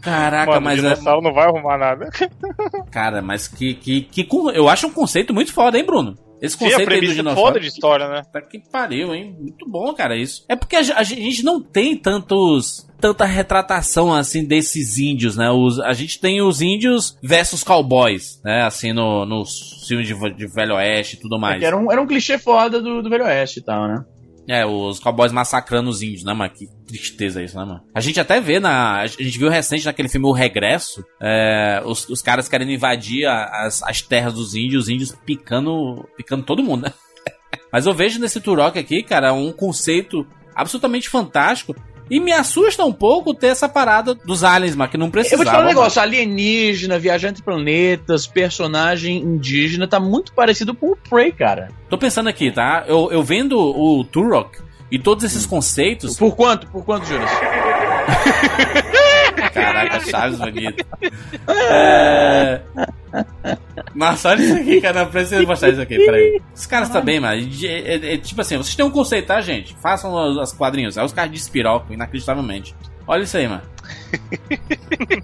Caraca, Mano, mas o é, dinossauro não vai arrumar nada. Cara, mas que, que, que. Eu acho um conceito muito foda, hein, Bruno? Esse Sim, a conceito aí do premissa é dinossauro. foda de história, né? Tá que pariu, hein? Muito bom, cara, isso. É porque a, ge- a gente não tem tantos. tanta retratação assim desses índios, né? Os, a gente tem os índios versus cowboys, né? Assim, no, nos filmes de, de Velho Oeste e tudo É mais. que era, um, era um clichê foda do, do Velho Oeste e tal, né? É, os cowboys massacrando os índios, né, mano? Que tristeza isso, né, mano? A gente até vê na. A gente viu recente naquele filme O Regresso, é, os, os caras querendo invadir as, as terras dos índios, os índios picando, picando todo mundo, né? Mas eu vejo nesse Turok aqui, cara, um conceito absolutamente fantástico. E me assusta um pouco ter essa parada dos aliens, mas que não Eu precisava. vou te falar um negócio, alienígena, viajante de planetas, personagem indígena, tá muito parecido com o Prey, cara. Tô pensando aqui, tá? Eu, eu vendo o Turok e todos esses conceitos. Por quanto? Por quanto, Juras? Caraca, Chaves bonito. É... Nossa, olha isso aqui, cara. Precisa mostrar isso aqui, peraí. Os caras também, mano. É, é- é tipo assim, vocês têm um conceito, tá, gente? Façam os, os quadrinhos. Aí os caras despiroco, inacreditavelmente. Olha isso aí, mano.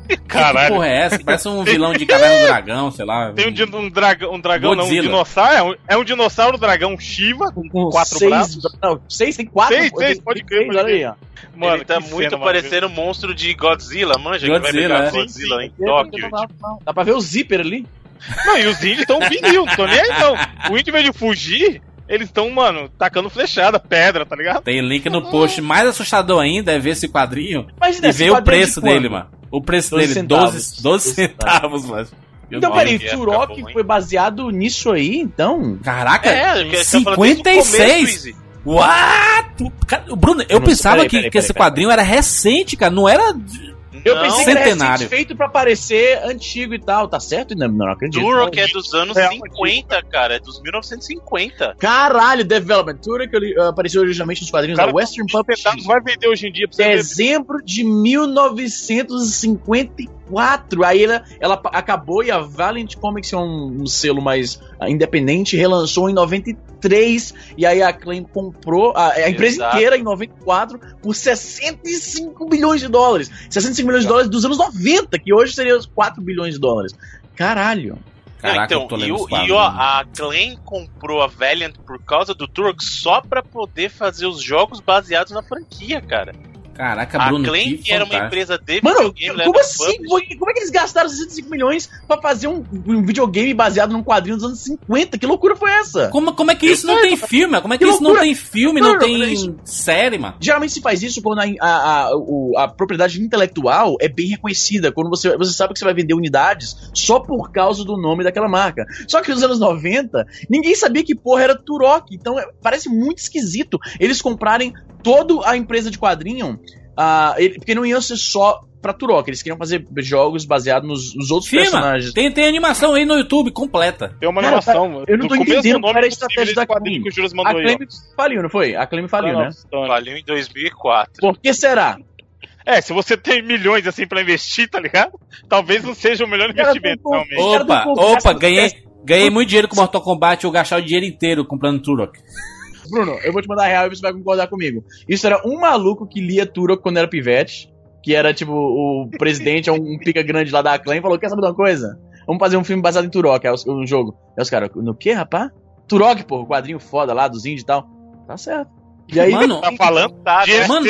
Que Caralho. porra é essa? Parece um vilão de Caverna do Dragão, sei lá. Tem um, um dragão, um dragão não, um Godzilla. dinossauro. É um, é um dinossauro dragão Shiva com Com quatro seis, braços. Não, seis tem quatro. Seis, seis, pode crer, olha aí, ó. Mano, ele tá que muito cena parecendo um monstro de Godzilla, manja? que vai Godzilla, pegar é. Godzilla em Não, Tóquio. não, não, Dá pra ver o zíper ali. Não, e os índios estão vinil, não tô nem aí não. O índio, em vez de fugir, eles estão, mano, tacando flechada, pedra, tá ligado? Tem link no post. Mais assustador ainda é ver esse quadrinho Mas e ver o preço dele, mano. O preço 12 dele, centavos. 12, 12 centavos, mano. Então, peraí, Turok foi baseado nisso aí, então? Caraca, É, porque você tá falando desde o começo, 56? Izzy. What? Bruno, eu Não, pensava peraí, que, peraí, que esse peraí, quadrinho era recente, cara. Não era. Eu Não, pensei que era Centenário. recente, feito pra parecer antigo e tal, tá certo? Não, não acredito. Turok é dos anos Real 50, cara. É dos 1950. Caralho, Development Turok ele, uh, apareceu originalmente nos quadrinhos Cara, da Western Centavos Publishing. vai vender hoje em dia pra você ver. Dezembro de 1954. Aí ela, ela acabou e a Valiant Comics, é um, um selo mais ah, independente, relançou em 93. E aí a Acclaim comprou a, a empresa Exato. inteira em 94 por 65 bilhões de dólares. 65 milhões de dólares dos anos 90, que hoje seria os 4 bilhões de dólares. Caralho. Caraca, então, e, o- e ó, né? a Clan comprou a Valiant por causa do Turok só pra poder fazer os jogos baseados na franquia, cara. Caraca, a Bruno, Clan, que, que era uma empresa de Mano, videogame, ela como assim? publisher. Como é que eles gastaram 65 milhões pra fazer um, um videogame baseado num quadrinho dos anos 50? Que loucura foi essa? Como, como é que Eu isso não sei, tem filme? Como é que, Que isso não loucura. tem filme, Não, não, não, tem mas isso- série, mano? Geralmente se faz isso quando a, a, a, a propriedade intelectual é bem reconhecida, quando você, você sabe que você vai vender unidades só por causa do nome daquela marca. Só que nos anos 90, ninguém sabia que porra era Turok, então é- parece muito esquisito eles comprarem toda a empresa de quadrinho, ah, ele- porque não iam ser só pra Turok, eles queriam fazer jogos baseados nos, nos outros Filma, personagens. tem, tem animação aí no YouTube completa. Tem uma Cara, animação. eu não tô começo entendendo do nome qual era a estratégia da Juras A mandou aí. Claim faliu, não foi? A Claim ó. faliu, Não, né? Faliu em 2004. Por que será? É, se você tem milhões assim pra investir, tá ligado? Talvez não seja o melhor Cara, investimento, tô- realmente. Opa, opa, ganhei, ganhei muito dinheiro com Mortal Kombat, eu gastar o dinheiro inteiro comprando Turok. Bruno, eu vou te mandar real e você vai concordar comigo. Isso era um maluco que lia Turok quando era pivete, que era tipo o presidente, um, um pica grande lá da Acclaim, e falou: Quer saber de uma coisa? Vamos fazer um filme baseado em Turok, é um jogo. Aí os caras, no que, rapá? Turok, pô, o quadrinho foda lá dos índios e tal. Tá certo. E aí, Mano, Tá falando? Tá, de né? Mano,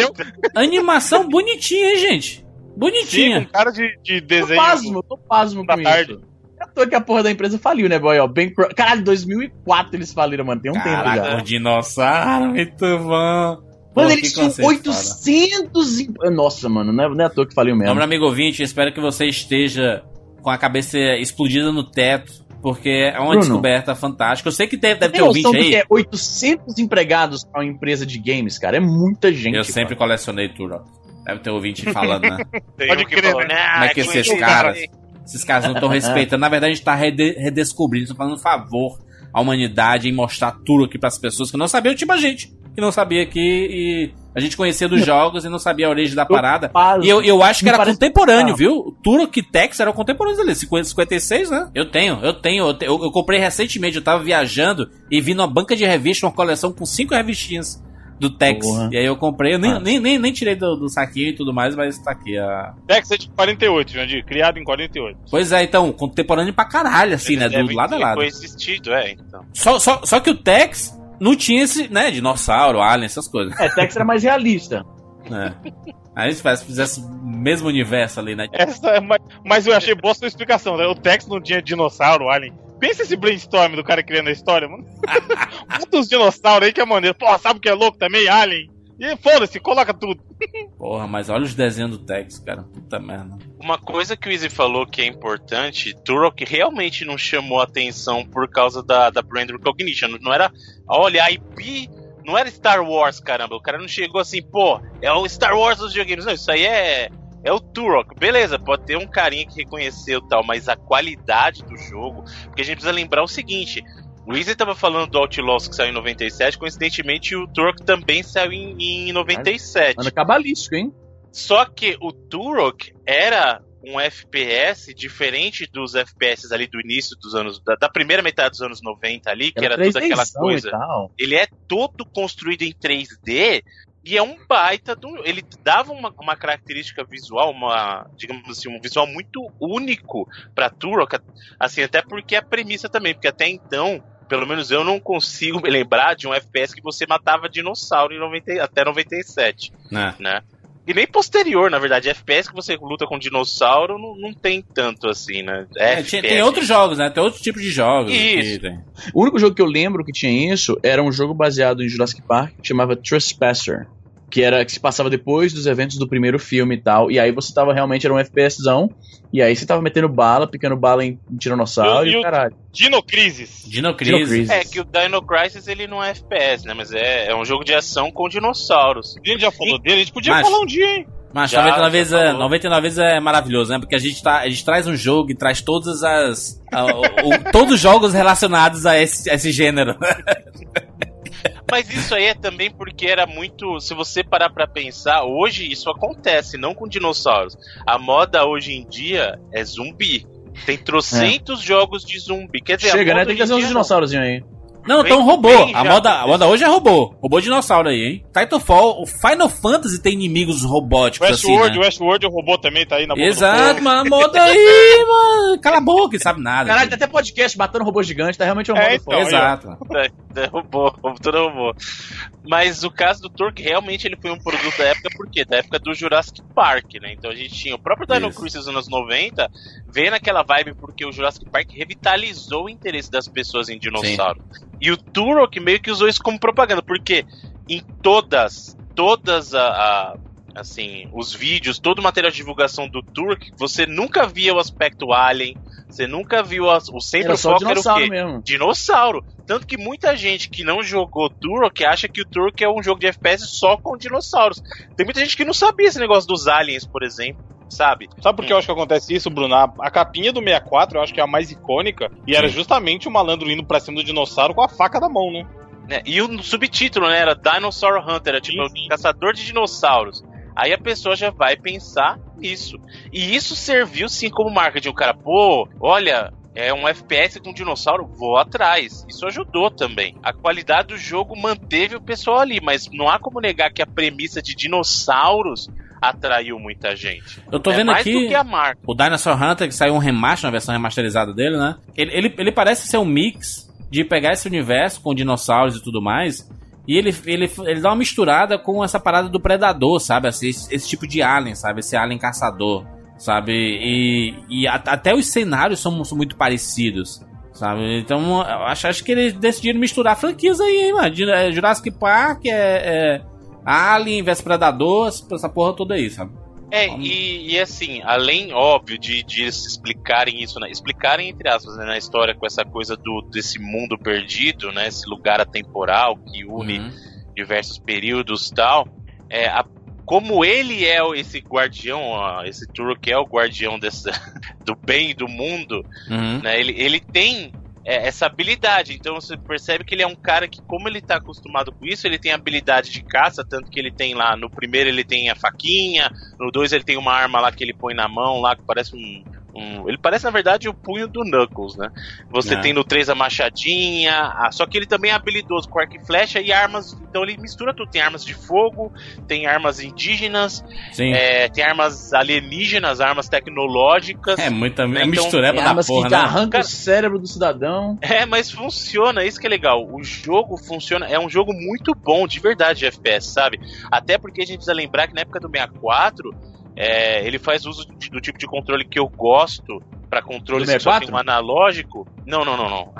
animação bonitinha, hein, gente? Sim, Bonitinha. com cara de, de tô desenho. pasmo, tô pasmo com tarde. isso. Eu tô que a porra da empresa faliu, né, boy? Ó, bem... Caralho, 2004 eles faliram, mano. Tem um tempo já. Caraca, o dinossauro, muito bom. Pô, Mano, que eles tinham conceito 800 e... Nossa, mano, não é, não é à toa que faliu mesmo. Meu amigo ouvinte, espero que você esteja com a cabeça explodida no teto, porque é uma Bruno. descoberta fantástica. Eu sei que deve, deve ter ouvinte que aí. é 800 empregados pra uma empresa de games, cara? É muita gente. Eu sempre cara. colecionei Turok. Deve ter ouvinte falando, né? Pode um que crer, né? "Nah, Como é que Clan esses Turok". caras, esses caras não estão respeitando? Na verdade, a gente tá rede- redescobrindo, estão fazendo um favor à humanidade em mostrar tudo aqui pras pessoas que não sabiam, tipo a gente, que não sabia que e a gente conhecia dos jogos e não sabia a origem da parada. E eu, eu acho que era contemporâneo, Ah. viu? Turok Tex eram contemporâneos ali, 50, 56, né? Eu tenho, eu tenho. Eu, te- eu- eu comprei recentemente, eu tava viajando e vi numa banca de revista uma coleção com cinco revistinhas do Tex. Porra. E aí eu comprei, eu nem, Ah. nem, nem, nem tirei do, do saquinho e tudo mais, mas tá aqui a. Tex é de 48, Jandir. Criado em 48. Pois é, então, contemporâneo pra caralho, assim, Eles né? Do lado a lado. coexistido, é, então. Só, só, só que o Tex não tinha esse, né? Dinossauro, alien, essas coisas. É, Tex era mais realista. né? Aí se fizesse- fizesse o mesmo universo ali, né? Essa é mais... Mas eu achei boa a sua explicação, né? O Tex não tinha dinossauro, alien. Pensa esse brainstorm do cara criando a história, mano. Bota uns dinossauros aí que é maneiro. Pô, sabe o que é louco também? Alien. E foda-se, coloca tudo. Porra, mas olha os desenhos do Tex, cara. Puta merda. Uma coisa que o Izzy falou que é importante, Turok realmente não chamou atenção por causa da, da brand recognition. Não era, olha, a IP não era Star Wars, caramba. O cara não chegou assim, pô, é o Star Wars dos videogames. Não, isso aí é. É o Turok. Beleza, pode ter um carinha que reconheceu tal, mas a qualidade do jogo. Porque a gente precisa lembrar o seguinte: o Easy tava falando do Outlaws que saiu em 97, coincidentemente o Turok também saiu em, em 97. Mano, cabalístico, hein? Só que o Turok era um FPS diferente dos FPS ali do início dos anos. Da, da primeira metade dos anos 90 ali, que era, toda aquela 3Dzão coisa. Ele é todo construído em 3D e é um baita do. Ele dava uma, uma característica visual, uma, digamos assim, um visual muito único pra Turok, assim, até porque a premissa também, porque até então. Pelo menos eu não consigo me lembrar de um FPS que você matava dinossauro em 90, até 97 Né? né? E nem posterior, na verdade. FPS que você luta com dinossauro não, não tem tanto assim, né? É, FPS. tinha- tem outros jogos, né? Tem outros tipos de jogos. Isso. que tem. O único jogo que eu lembro que tinha isso era um jogo baseado em Jurassic Park que chamava Trespasser. Que era que se passava depois dos eventos do primeiro filme e tal. E aí você tava realmente, era um FPSzão. E aí você tava metendo bala, picando bala em, em tiranossauro E e, e o- caralho. Dinocrisis. Dino Dino Crisis. Crisis. É que o Dino Crisis ele não é FPS, né? Mas é, é um jogo de ação com dinossauros. A gente já falou dele, a gente podia Mas- falar um dia, hein? Mas Já, 99 já vezes, é, falou. 99 vezes é maravilhoso, né? Porque a gente, tá, a gente traz um jogo e traz todas as. a- o- o- todos os jogos relacionados a esse, a esse gênero. Mas isso aí é também porque era muito. Se você parar pra pensar, hoje isso acontece, não com dinossauros. A moda hoje em dia é zumbi. Tem trocentos jogos de zumbi. Quer dizer, a Chega, né? Tem que em uns dinossauros aí. Não, então robô. A moda, a moda hoje é robô. Robô dinossauro aí, hein? Titanfall, o Final Fantasy tem inimigos robóticos assim, Westworld, né? Westworld, o robô também tá aí na boca do Exato, mano. A moda aí, mano. Cala a boca, sabe nada. Caralho, tem até podcast matando robô gigante, tá realmente um É, então. foda. Exato. É, Derrubou, tudo derrubou. Mas o caso do Turk realmente ele foi um produto da época, por quê? Da época do Jurassic Park, né? Então a gente tinha o próprio Dino Isso. Crisis nos anos 90, veio naquela vibe porque o Jurassic Park revitalizou o interesse das pessoas em dinossauro. E o Turok meio que usou isso como propaganda, porque em todas, todas a, a- assim, os vídeos, todo o material de divulgação do Turk, você nunca via o aspecto alien, você nunca viu as- o sempre Era só foco era o dinossauro quê? mesmo. dinossauro. Tanto que muita gente que não jogou Turok acha que o Turok é um jogo de FPS só com dinossauros. Tem muita gente que não sabia esse negócio dos aliens, por exemplo, sabe? Sabe por que eu acho que acontece isso, Bruno? A, capinha do 64 eu acho que é a mais icônica. E era justamente o malandro indo pra cima do dinossauro com a faca na mão, né? Né? E o subtítulo, né, era Dinosaur Hunter, era tipo Sim, sim. caçador de dinossauros. Aí a pessoa já vai pensar nisso. E isso serviu sim como marca de um cara, pô, olha, é um FPS com dinossauro, vou atrás. Isso ajudou também. A qualidade do jogo manteve o pessoal ali, mas não há como negar que a premissa de dinossauros atraiu muita gente. Eu tô é vendo aqui o Dinosaur Hunter, que saiu um remaster, uma versão remasterizada dele, né? Ele, ele, ele parece ser um mix de pegar esse universo com dinossauros e tudo mais. E ele, ele, ele dá uma misturada com essa parada do predador, sabe? Assim, esse, esse tipo de alien, sabe? Esse alien caçador, sabe? E, e a- até os cenários são, são muito parecidos, sabe? Então, acho, acho que eles decidiram misturar franquias aí, hein, mano? É, Jurassic Park é, é Alien vs Predador, essa porra toda aí, sabe? É, e, e assim, além, óbvio, de, de eles explicarem isso, né? Explicarem, entre aspas, né, na história com essa coisa do, desse mundo perdido, né? Esse lugar atemporal que une Uhum. diversos períodos e tal. É, a- como ele é esse guardião, ó, esse Turok é o guardião desse, do bem e do mundo, Uhum. né? Ele, ele tem é, essa habilidade. Então você percebe que ele é um cara que, como ele tá acostumado com isso, ele tem habilidade de caça, tanto que ele tem lá, no primeiro ele tem a faquinha, no dois ele tem uma arma lá que ele põe na mão, lá que parece um. Um- ele parece, na verdade, o punho do Knuckles, né? Você É. tem no 3 a machadinha, a- só que ele também é habilidoso com arco e flecha e armas. Então ele mistura tudo. Tem armas de fogo, tem armas indígenas, Sim. é, tem armas alienígenas, armas tecnológicas. É muita Então, mistureba Tem da armas porra, que né? arranca Cara- o cérebro do cidadão. É, mas funciona, isso que é legal. O jogo funciona, é um jogo muito bom, de verdade, de FPS, sabe? Até porque a gente precisa lembrar que na época do 64, é, ele faz uso de- do tipo de controle que eu gosto para controles Do que só tem 64? um analógico. Não, não, não, não.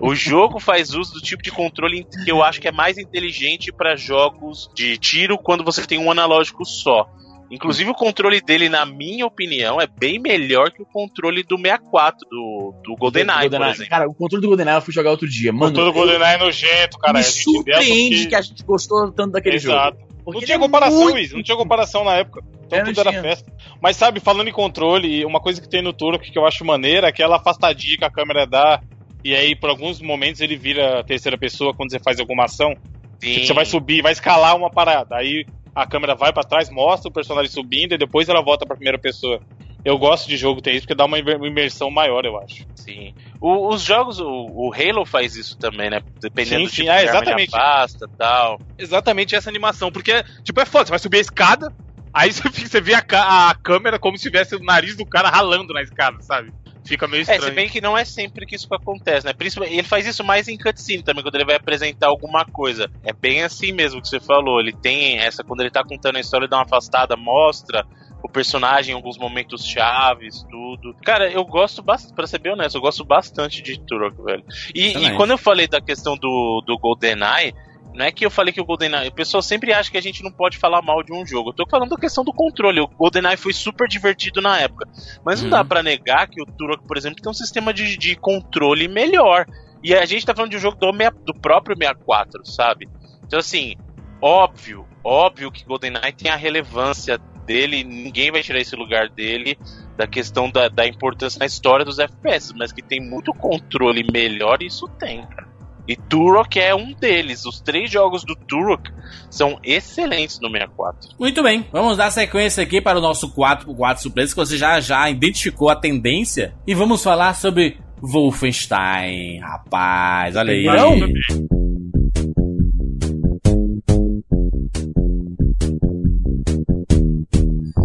O jogo faz uso do tipo de controle que eu acho que é mais inteligente para jogos de tiro quando você tem um analógico só. Inclusive o controle dele, na minha opinião, é bem melhor que o controle do 64, do, do GoldenEye, por exemplo. Cara, o controle do GoldenEye eu fui jogar outro dia. Mano, Todo GoldenEye é nojento, cara. me A gente surpreende dessa que a gente gostou tanto daquele Exato. jogo. Não Porque tinha ele é comparação, muito- isso. Não tinha comparação na época. Então É, tudo não era tinha. festa. Mas sabe, falando em controle, uma coisa que tem no Turok que eu acho maneira é aquela afastadinha que a câmera dá. E aí, por alguns momentos, ele vira terceira pessoa quando você faz alguma ação. Sim. Tipo, você vai subir, vai escalar uma parada. Aí a câmera vai pra trás, mostra o personagem subindo e depois ela volta pra primeira pessoa. Eu gosto de jogo que tem isso porque dá uma imer- imersão maior, eu acho. Sim. O- os jogos, o, o Halo faz isso também, né? Dependendo Sim, do sim. tipo Ah, de exatamente. afasta tal. Exatamente essa animação. Porque, tipo, é foda. Você vai subir a escada, aí você, você vê a, a câmera como se tivesse o nariz do cara ralando na escada, sabe? Fica meio É, se estranho. bem que não é sempre que isso acontece, né? Principalmente, ele faz isso mais em cutscene também, quando ele vai apresentar alguma coisa. É bem assim mesmo que você falou. Ele tem essa, quando ele tá contando a história, ele dá uma afastada, mostra o personagem em alguns momentos chaves, tudo. Cara, eu gosto bastante, pra ser bem honesto, eu gosto bastante de Turok, velho. E, e quando eu falei da questão do, do GoldenEye, não é que eu falei que o GoldenEye. O pessoal sempre acha que a gente não pode falar mal de um jogo. Eu tô falando da questão do controle. O GoldenEye foi super divertido na época. Mas não Uhum. dá pra negar que o Turok, por exemplo, tem um sistema de, de controle melhor. E a gente tá falando de um jogo do, do próprio 64, sabe? Então, assim, óbvio, óbvio que GoldenEye tem a relevância dele, ninguém vai tirar esse lugar dele, da questão da, da importância na história dos FPS, mas que tem muito controle melhor, isso tem, cara. E Turok é um deles. Os três jogos do Turok são excelentes no 64. Muito bem, vamos dar sequência aqui para o nosso 4 4 surpresa, que você já, já identificou a tendência. E vamos falar sobre Wolfenstein, rapaz, olha aí. Não?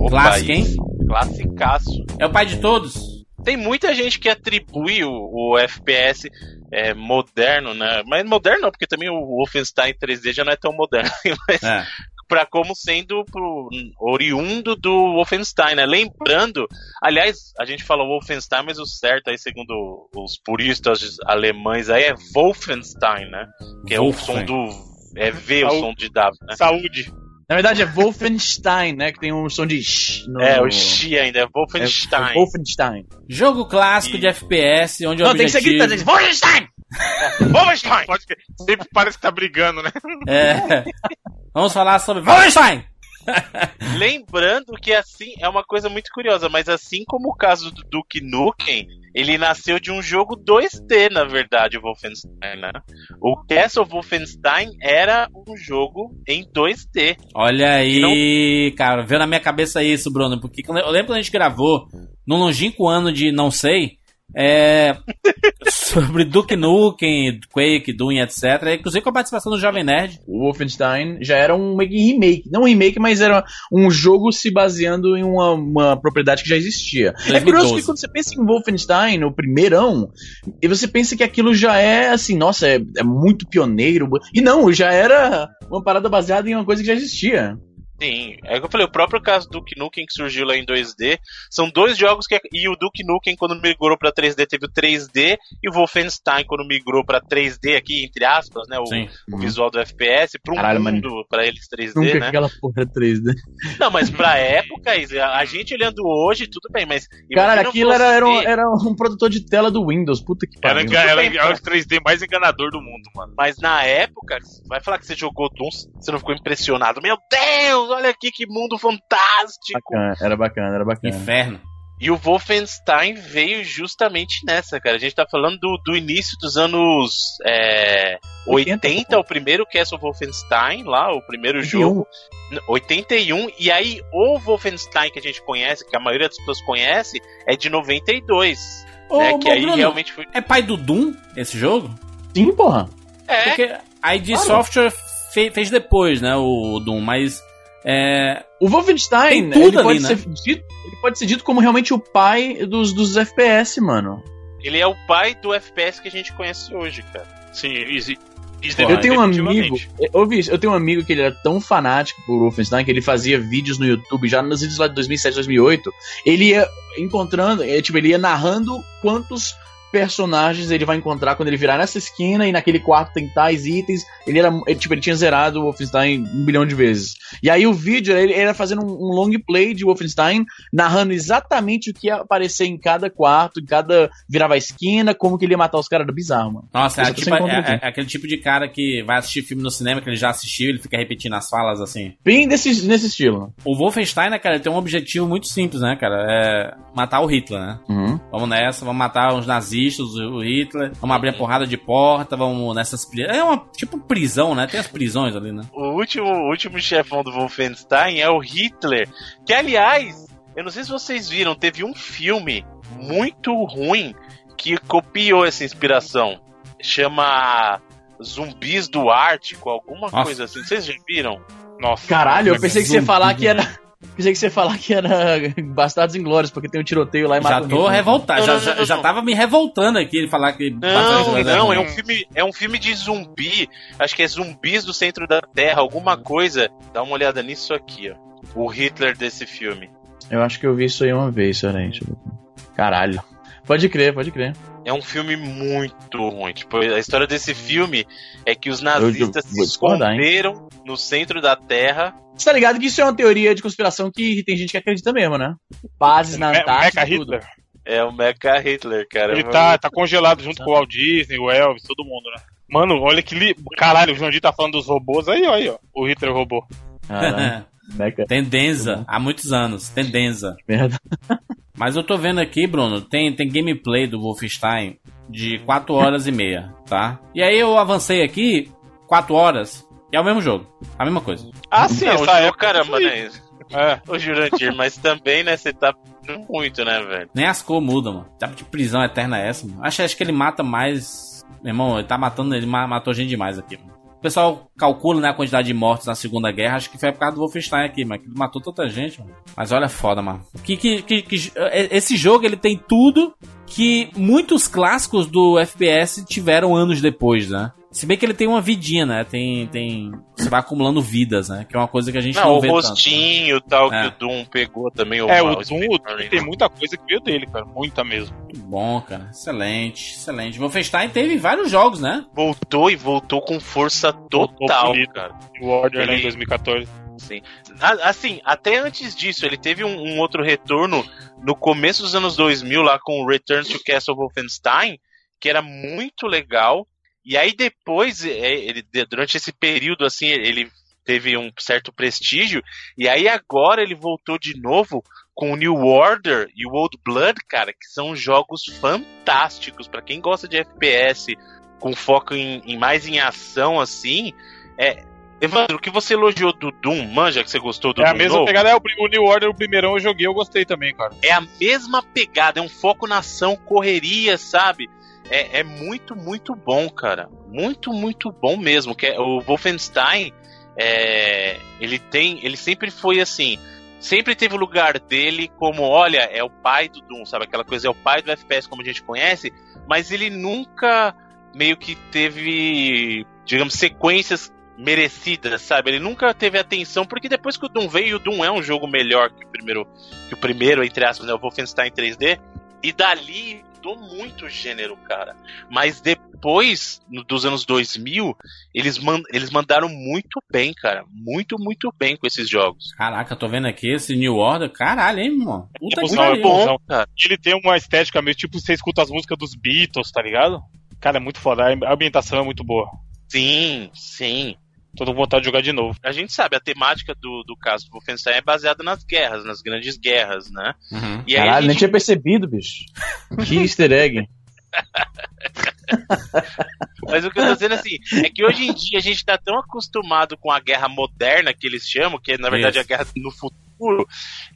Opa, Clássico, hein? Classicaço. É o pai de todos. Tem muita gente que atribui o, o FPS é, moderno, né? Mas moderno não, porque também o Wolfenstein 3D já não é tão moderno. Mas É. pra como sendo pro, oriundo do Wolfenstein, né? Lembrando, aliás, a gente fala Wolfenstein, mas o certo aí, segundo os puristas alemães aí, é Wolfenstein, né? Que é o som do... É V o som de W, né? Saúde. Na verdade é Wolfenstein, né? Que tem um som de sh no... É, o Xi ainda, é É, Wolfenstein. é Wolfenstein. Jogo clássico E- de FPS, onde o Não, tem que ser objetivo... gritando. Wolfenstein! Wolfenstein! Pode. Sempre parece que tá brigando, né? É. Vamos falar sobre Wolfenstein! Lembrando que assim é uma coisa muito curiosa, mas assim como o caso do Duke Nukem, ele nasceu de um jogo 2D, na verdade, o Wolfenstein, né? O Castle Wolfenstein era um jogo em 2D. Olha aí, cara, veio na minha cabeça isso, Bruno, porque eu lembro quando a gente gravou, num longínquo ano de não sei, é, sobre Duke Nukem, Quake, Doom, etc. Inclusive com a participação do Jovem Nerd. O Wolfenstein já era um remake. Não um remake, mas era um jogo se baseando em uma, uma propriedade que já existia. É 2012. curioso que quando você pensa em Wolfenstein, o primeirão, e você pensa que aquilo já é assim, nossa, é, é muito pioneiro. E não, já era uma parada baseada em uma coisa que já existia. Sim, é o que eu falei, o próprio caso do Duke Nukem que surgiu lá em 2D, são dois jogos que e o Duke Nukem quando migrou pra 3D teve o 3D e o Wolfenstein quando migrou pra 3D aqui entre aspas, né, o, Sim. o visual do FPS para um Caralho, mundo pra eles 3D, Nunca né? aquela porra 3D. Não, mas pra época, a gente olhando hoje, tudo bem, mas. Caralho, imagina aquilo era, era, um, era um produtor de tela do Windows. Puta que Era, pariu. era, bem, era o 3D mais enganador do mundo, mano. Mas na época, vai falar que você jogou Doom, você não ficou impressionado. Meu Deus, olha aqui que mundo fantástico! Bacana, era bacana, era bacana. Inferno. E o Wolfenstein veio justamente nessa, cara. A gente tá falando do, do início dos anos é, 80, 80, o primeiro Castle Wolfenstein, lá, o primeiro 81. jogo. 81, e aí o Wolfenstein que a gente conhece, que a maioria das pessoas conhece, é de 92. Ô, né, que aí Bruno, realmente foi. É pai do Doom esse jogo? Sim, porra. É, Porque a ID Claro. Software fe- fez depois, né, o Doom, mas é, O Wolfenstein, Tem tudo ele, pode ali, né? ser dito, ele pode ser dito como realmente o pai dos, dos FPS, mano. ele é o pai do FPS que a gente conhece hoje, cara. Sim, Porra, eu tenho um amigo, eu, vi, eu tenho um amigo que ele era tão fanático por Wolfenstein que ele fazia vídeos no YouTube, já nos vídeos lá de 2007, 2008, ele ia encontrando, é, tipo, ele ia narrando quantos personagens ele vai encontrar quando ele virar nessa esquina e naquele quarto tem tais itens. Ele era, ele, tipo, ele tinha zerado o Wolfenstein um bilhão de vezes. E aí o vídeo, ele, ele era fazendo um, um long play de Wolfenstein, narrando exatamente o que ia aparecer em cada quarto, em cada virava a esquina, como que ele ia matar os caras, era bizarro, mano. Nossa, é, tipo- é- aqui. é aquele tipo de cara que vai assistir filme no cinema que ele já assistiu, ele fica repetindo as falas assim. Bem desse, nesse estilo. O Wolfenstein, né, cara, ele tem um objetivo muito simples, né, cara? É matar o Hitler, né? Uhum. Vamos nessa, vamos matar os nazistas, o Hitler, vamos abrir a porrada de porta, vamos nessas. É uma tipo prisão, né? Tem as prisões ali, né? O último, o último chefão do Wolfenstein é o Hitler. Que, aliás, eu não sei se vocês viram, teve um filme muito ruim que copiou essa inspiração. Chama Zumbis do Ártico, alguma Nossa. coisa assim. Vocês já viram? Nossa. Caralho, eu pensei que você ia falar que era. Pensei que você ia falar que era Bastardos Inglórios, porque tem um tiroteio lá e Já tô revoltado, já, não, já, não, já não. tava me revoltando aqui ele falar que. Não, não, é Inglórios um filme, é um filme de zumbi. Acho que é zumbis do centro da Terra, alguma coisa. Dá uma olhada nisso aqui, ó. O Hitler desse filme. Eu acho que eu vi isso aí uma vez, Sorrente. Caralho. Pode crer, pode crer. É um filme muito ruim. Tipo, a história desse filme é que os nazistas Eu- eu se esconderam no centro da Terra. Você tá ligado que isso é uma teoria de conspiração que tem gente que acredita mesmo, né? Bases na Antártida. Mecha tudo. Hitler. É o Mecha Hitler, cara. Ele tá, tá congelado junto com o Walt Disney, o Elvis, todo mundo, né? Mano, olha que li... Caralho, o Jandir tá falando dos robôs aí, ó, aí, ó. O Hitler robô. Caralho. Mecha. Tendenza, há muitos anos. Tendenza. Merda. Mas eu tô vendo aqui, Bruno, tem, tem gameplay do Wolfenstein de 4 horas e meia, tá? E aí eu avancei aqui, 4 horas, e é o mesmo jogo. A mesma coisa. Ah, sim, Não, essa época. caramba, né? É. Ô, Jurandir, mas também, né, você tá muito, né, velho? Nem as cores mudam, mano. Tipo de prisão eterna é essa, mano? Acho, acho que ele mata mais. Meu irmão, ele tá matando, ele ma- matou gente demais aqui, mano. Pessoal calcula né, a quantidade de mortos na Segunda Guerra, acho que foi por causa do Wolfenstein aqui, mas que matou tanta gente, mano. Mas olha foda, mano. Que, que, que, que- esse jogo ele tem tudo que muitos clássicos do FPS tiveram anos depois, né? Se bem que ele tem uma vidinha, né? Tem. tem você vai acumulando vidas, né? Que é uma coisa que a gente não, Não, o vê tanto. rostinho e tal, É. que o Doom pegou também. É, o o Doom tem né? muita coisa que veio dele, cara. Muita mesmo. Muito bom, cara. Excelente, excelente. Wolfenstein teve vários jogos, né? Voltou e voltou com força total, bonito. cara. O Order né, em Ele- 2014. Sim. Assim, até antes disso, ele teve um, um outro retorno no começo dos anos 2000, lá com o Return to Castle Wolfenstein, que era muito legal. E aí depois, é, ele, durante esse período, assim, ele teve um certo prestígio. E aí agora ele voltou de novo com o New Order e o Old Blood, cara, que são jogos fantásticos. Pra quem gosta de FPS com foco em, em mais em ação, assim, é, Evandro, o que você elogiou do Doom, manja que você gostou do É a Doom mesma novo? pegada. É, o, o New Order, o primeirão eu joguei, eu gostei também, cara. É a mesma pegada, é um foco na ação, correria, sabe? É, é muito, muito bom, cara. Muito, muito bom mesmo. Que é- o Wolfenstein, é, ele tem, ele sempre foi assim, sempre teve o lugar dele como, olha, é o pai do Doom, sabe? Aquela coisa, é o pai do FPS como a gente conhece, mas ele nunca meio que teve, digamos, sequências merecidas, sabe? Ele nunca teve atenção, porque depois que o Doom veio, o Doom é um jogo melhor que o primeiro, que o primeiro, entre aspas, né, o Wolfenstein 3D, e dali mudou muito o gênero, cara. Mas depois, no- dos anos 2000, eles, man- eles mandaram muito bem, cara. Muito, muito bem com esses jogos. Caraca, tô vendo aqui esse New Order. Caralho, hein, irmão? Puta Tipo, que é. Bom, cara. Ele tem uma estética meio tipo você escuta as músicas dos Beatles, tá ligado? Cara, é muito foda. A ambientação é muito boa. Sim, sim. Tô com vontade de jogar de novo. A gente sabe, a temática do, do caso do Wolfenstein é baseada nas guerras, nas grandes guerras, né? Uhum. E aí a Caralho, nem gente tinha percebido, bicho. Que easter egg. Mas o que eu tô dizendo assim, é que hoje em dia a gente tá tão acostumado com a guerra moderna que eles chamam, que é na verdade Isso. a guerra no futuro,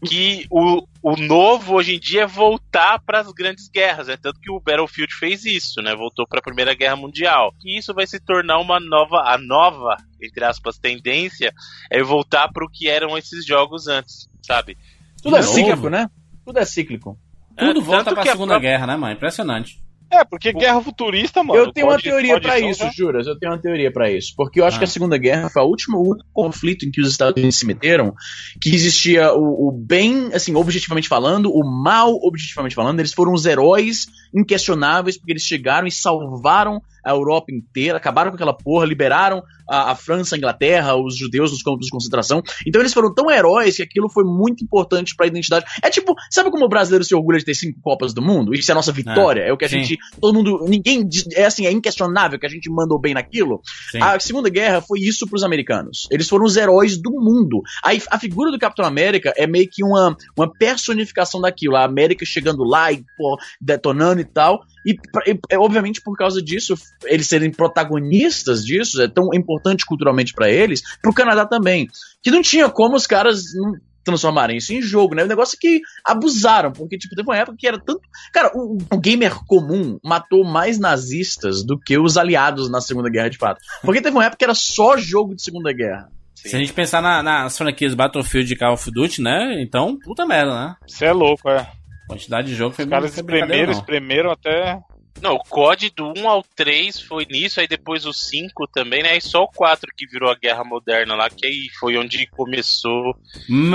que o, o novo hoje em dia é voltar para as grandes guerras, né? Tanto que o Battlefield fez isso, né? Voltou para a Primeira Guerra Mundial. E isso vai se tornar uma nova, a nova, entre aspas, tendência é voltar para o que eram esses jogos antes, sabe? Tudo é De novo? cíclico, né? Tudo é cíclico. Tudo É, volta que a Segunda própria- Guerra, né, mano? Impressionante. É, porque guerra futurista, mano. eu tenho uma COD- teoria são isso, já- juras. Eu tenho uma teoria pra isso. Porque eu acho Ah. que a Segunda Guerra foi o último conflito em que os Estados Unidos se meteram, que existia o, o bem, assim, objetivamente falando, o mal, objetivamente falando. Eles foram os heróis inquestionáveis, porque eles chegaram e salvaram a Europa inteira, acabaram com aquela porra, liberaram a, a França, a Inglaterra, os judeus nos campos de concentração. Então eles foram tão heróis que aquilo foi muito importante pra identidade. É tipo, sabe como o brasileiro se orgulha de ter cinco Copas do Mundo? Isso é a nossa vitória, é, o que a sim. gente. Todo mundo. Ninguém. É assim, é inquestionável que a gente mandou bem naquilo. Sim. A Segunda Guerra foi isso pros americanos. Eles foram os heróis do mundo. Aí a figura do Capitão América é meio que uma, uma personificação daquilo. A América chegando lá e pô, detonando e tal. E, e, é, obviamente, por causa disso, eles serem protagonistas disso, é tão importante culturalmente pra eles, pro Canadá também. Que não tinha como os caras não transformarem isso em jogo, né? O negócio é que abusaram, porque, tipo, teve uma época que era tanto. Cara, o, o gamer comum matou mais nazistas do que os aliados na Segunda Guerra, de fato. Porque teve uma época que era só jogo de Segunda Guerra. Se a gente pensar na- nas franquias Battlefield e Call of Duty, né? Então, puta merda, né? Você é louco, é. A quantidade de jogo foi Os caras espremeram, espremeram até. Não, o COD do 1 ao 3 foi nisso, aí depois o 5 também, né? E só o 4 que virou a Guerra Moderna lá, que aí foi onde começou.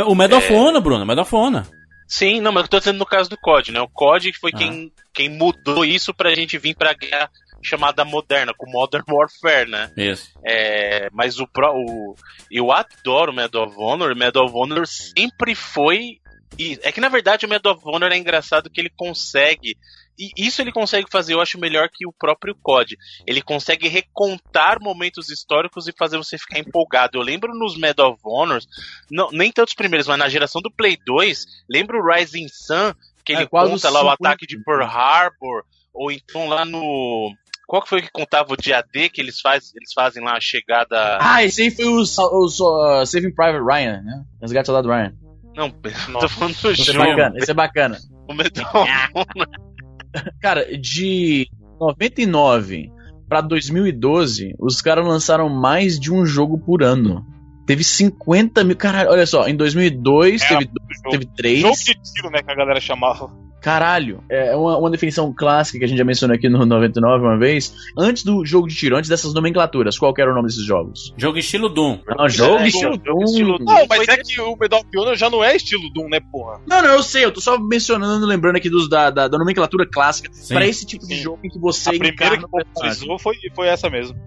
O Medal of Honor, Bruno, Honor. Sim, não, mas eu tô dizendo no caso do COD, né? O COD foi Ah. quem, quem mudou isso pra gente vir pra guerra chamada moderna, com Modern Warfare, né? Isso. É, mas o, pro- o eu adoro o Medal of Honor. Medal of Honor sempre foi. e é que na verdade o Medal of Honor é engraçado que ele consegue. E isso ele consegue fazer, eu acho melhor que o próprio COD. Ele consegue recontar momentos históricos e fazer você ficar empolgado. Eu lembro nos Medal of Honors, não, nem tantos primeiros, mas na geração do Play 2, lembro o Rising Sun, que É, ele quase conta lá o ataque de Pearl Harbor, ou então lá no. Qual que foi que contava o dia D que eles, faz, eles fazem lá a chegada. Ah, esse aí foi o, o, o, uh, Saving Private Ryan, né? Resgate Soldado Ryan. Não, tô falando do Esse é bacana, esse é bacana. O Medal of Cara, de 99 pra 2012, os caras lançaram mais de um jogo por ano. Teve 50 mil. Caralho, olha só, em 2002 Era teve, jogo. teve 3. Jogo de tiro, né? Que a galera chamava. Caralho, é uma, uma definição clássica que a gente já mencionou aqui no 99 uma vez. Antes do jogo de tiro, antes dessas nomenclaturas, qual que era o nome desses jogos? Jogo estilo Doom. Não, jogo É, estilo Doom. estilo Doom. Não, mas Foi é que o Medal of Honor já não é estilo Doom, né, porra? Não, não, eu sei, eu tô só mencionando, lembrando aqui dos, da, da, da nomenclatura clássica Sim. pra esse tipo de Sim. jogo em que você A primeira que popularizou foi, foi essa mesmo.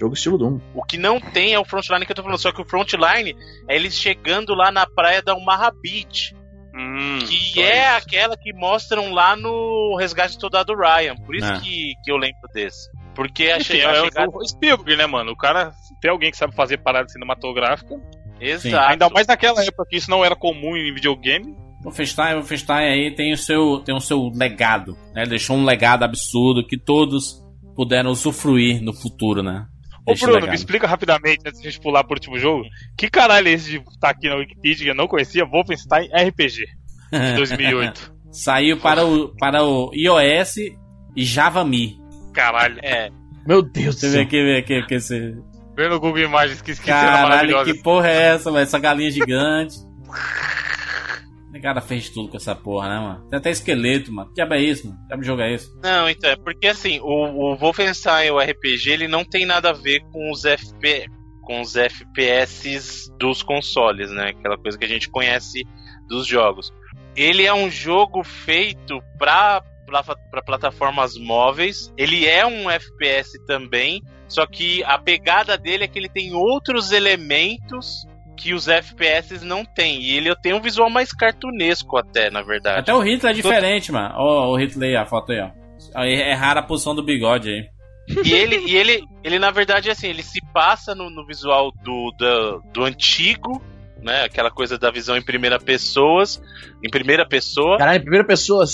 Jogo estilo Doom. O que não tem é o Frontline que eu tô falando, só que o Frontline é eles chegando lá na praia da Omaha Beach, Hum, que é isso. aquela que mostram lá no Resgate do Soldado Ryan. Por isso É. que, que eu lembro desse. Porque a, Enfim, che a é, chegada. o Spielberg, né, mano? O cara, tem alguém que sabe fazer parada cinematográfica, Exato. ainda mais naquela época que isso não era comum em videogame. O Wolfenstein, o Wolfenstein aí tem o seu, tem o seu legado, né? Ele deixou um legado absurdo que todos puderam usufruir no futuro, né? Ô Bruno, legado. me explica rapidamente, antes de a gente pular pro último jogo. Que caralho é esse de estar aqui na Wikipedia que eu não conhecia? Wolfenstein RPG, de 2008. Saiu para o, para o iOS e JavaMe. Caralho. É. Meu Deus do céu. aqui, vê aqui, que esse... Vê no Google Imagens que esqueci Caralho, que porra é essa, velho? Essa galinha gigante. Cara fez tudo com essa porra, né, mano? Tem até esqueleto, mano. Que é isso, mano? Que jogo é esse? Não, então, é porque assim, o, o Wolfenstein, o RPG, ele não tem nada a ver com os FP, com os FPS dos consoles, né? Aquela coisa que a gente conhece dos jogos. Ele é um jogo feito pra, pra, pra plataformas móveis. Ele é um FPS também, só que a pegada dele é que ele tem outros elementos que os FPS não têm. E ele tem um visual mais cartunesco até, na verdade. Até o Hitler é diferente, mano. Ó, o Hitler aí, a foto aí, ó. Aí É rara a posição do bigode aí. E ele, e ele, ele na verdade, assim, ele se passa no, no visual do, do, do antigo, né? Aquela coisa da visão em primeira pessoa, em primeira pessoa, Caralho, primeira pessoa.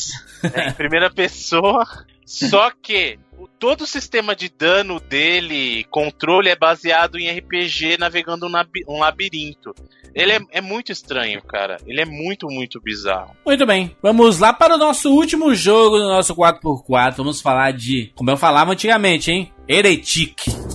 né, em primeira pessoa. Só que todo o sistema de dano dele, controle, é baseado em RPG navegando um, labi- labirinto. Ele é, é muito estranho, cara. Ele é muito, muito bizarro. Muito bem, vamos lá para o nosso último jogo do nosso 4x4. Vamos falar de, como eu falava antigamente, hein? Heretic.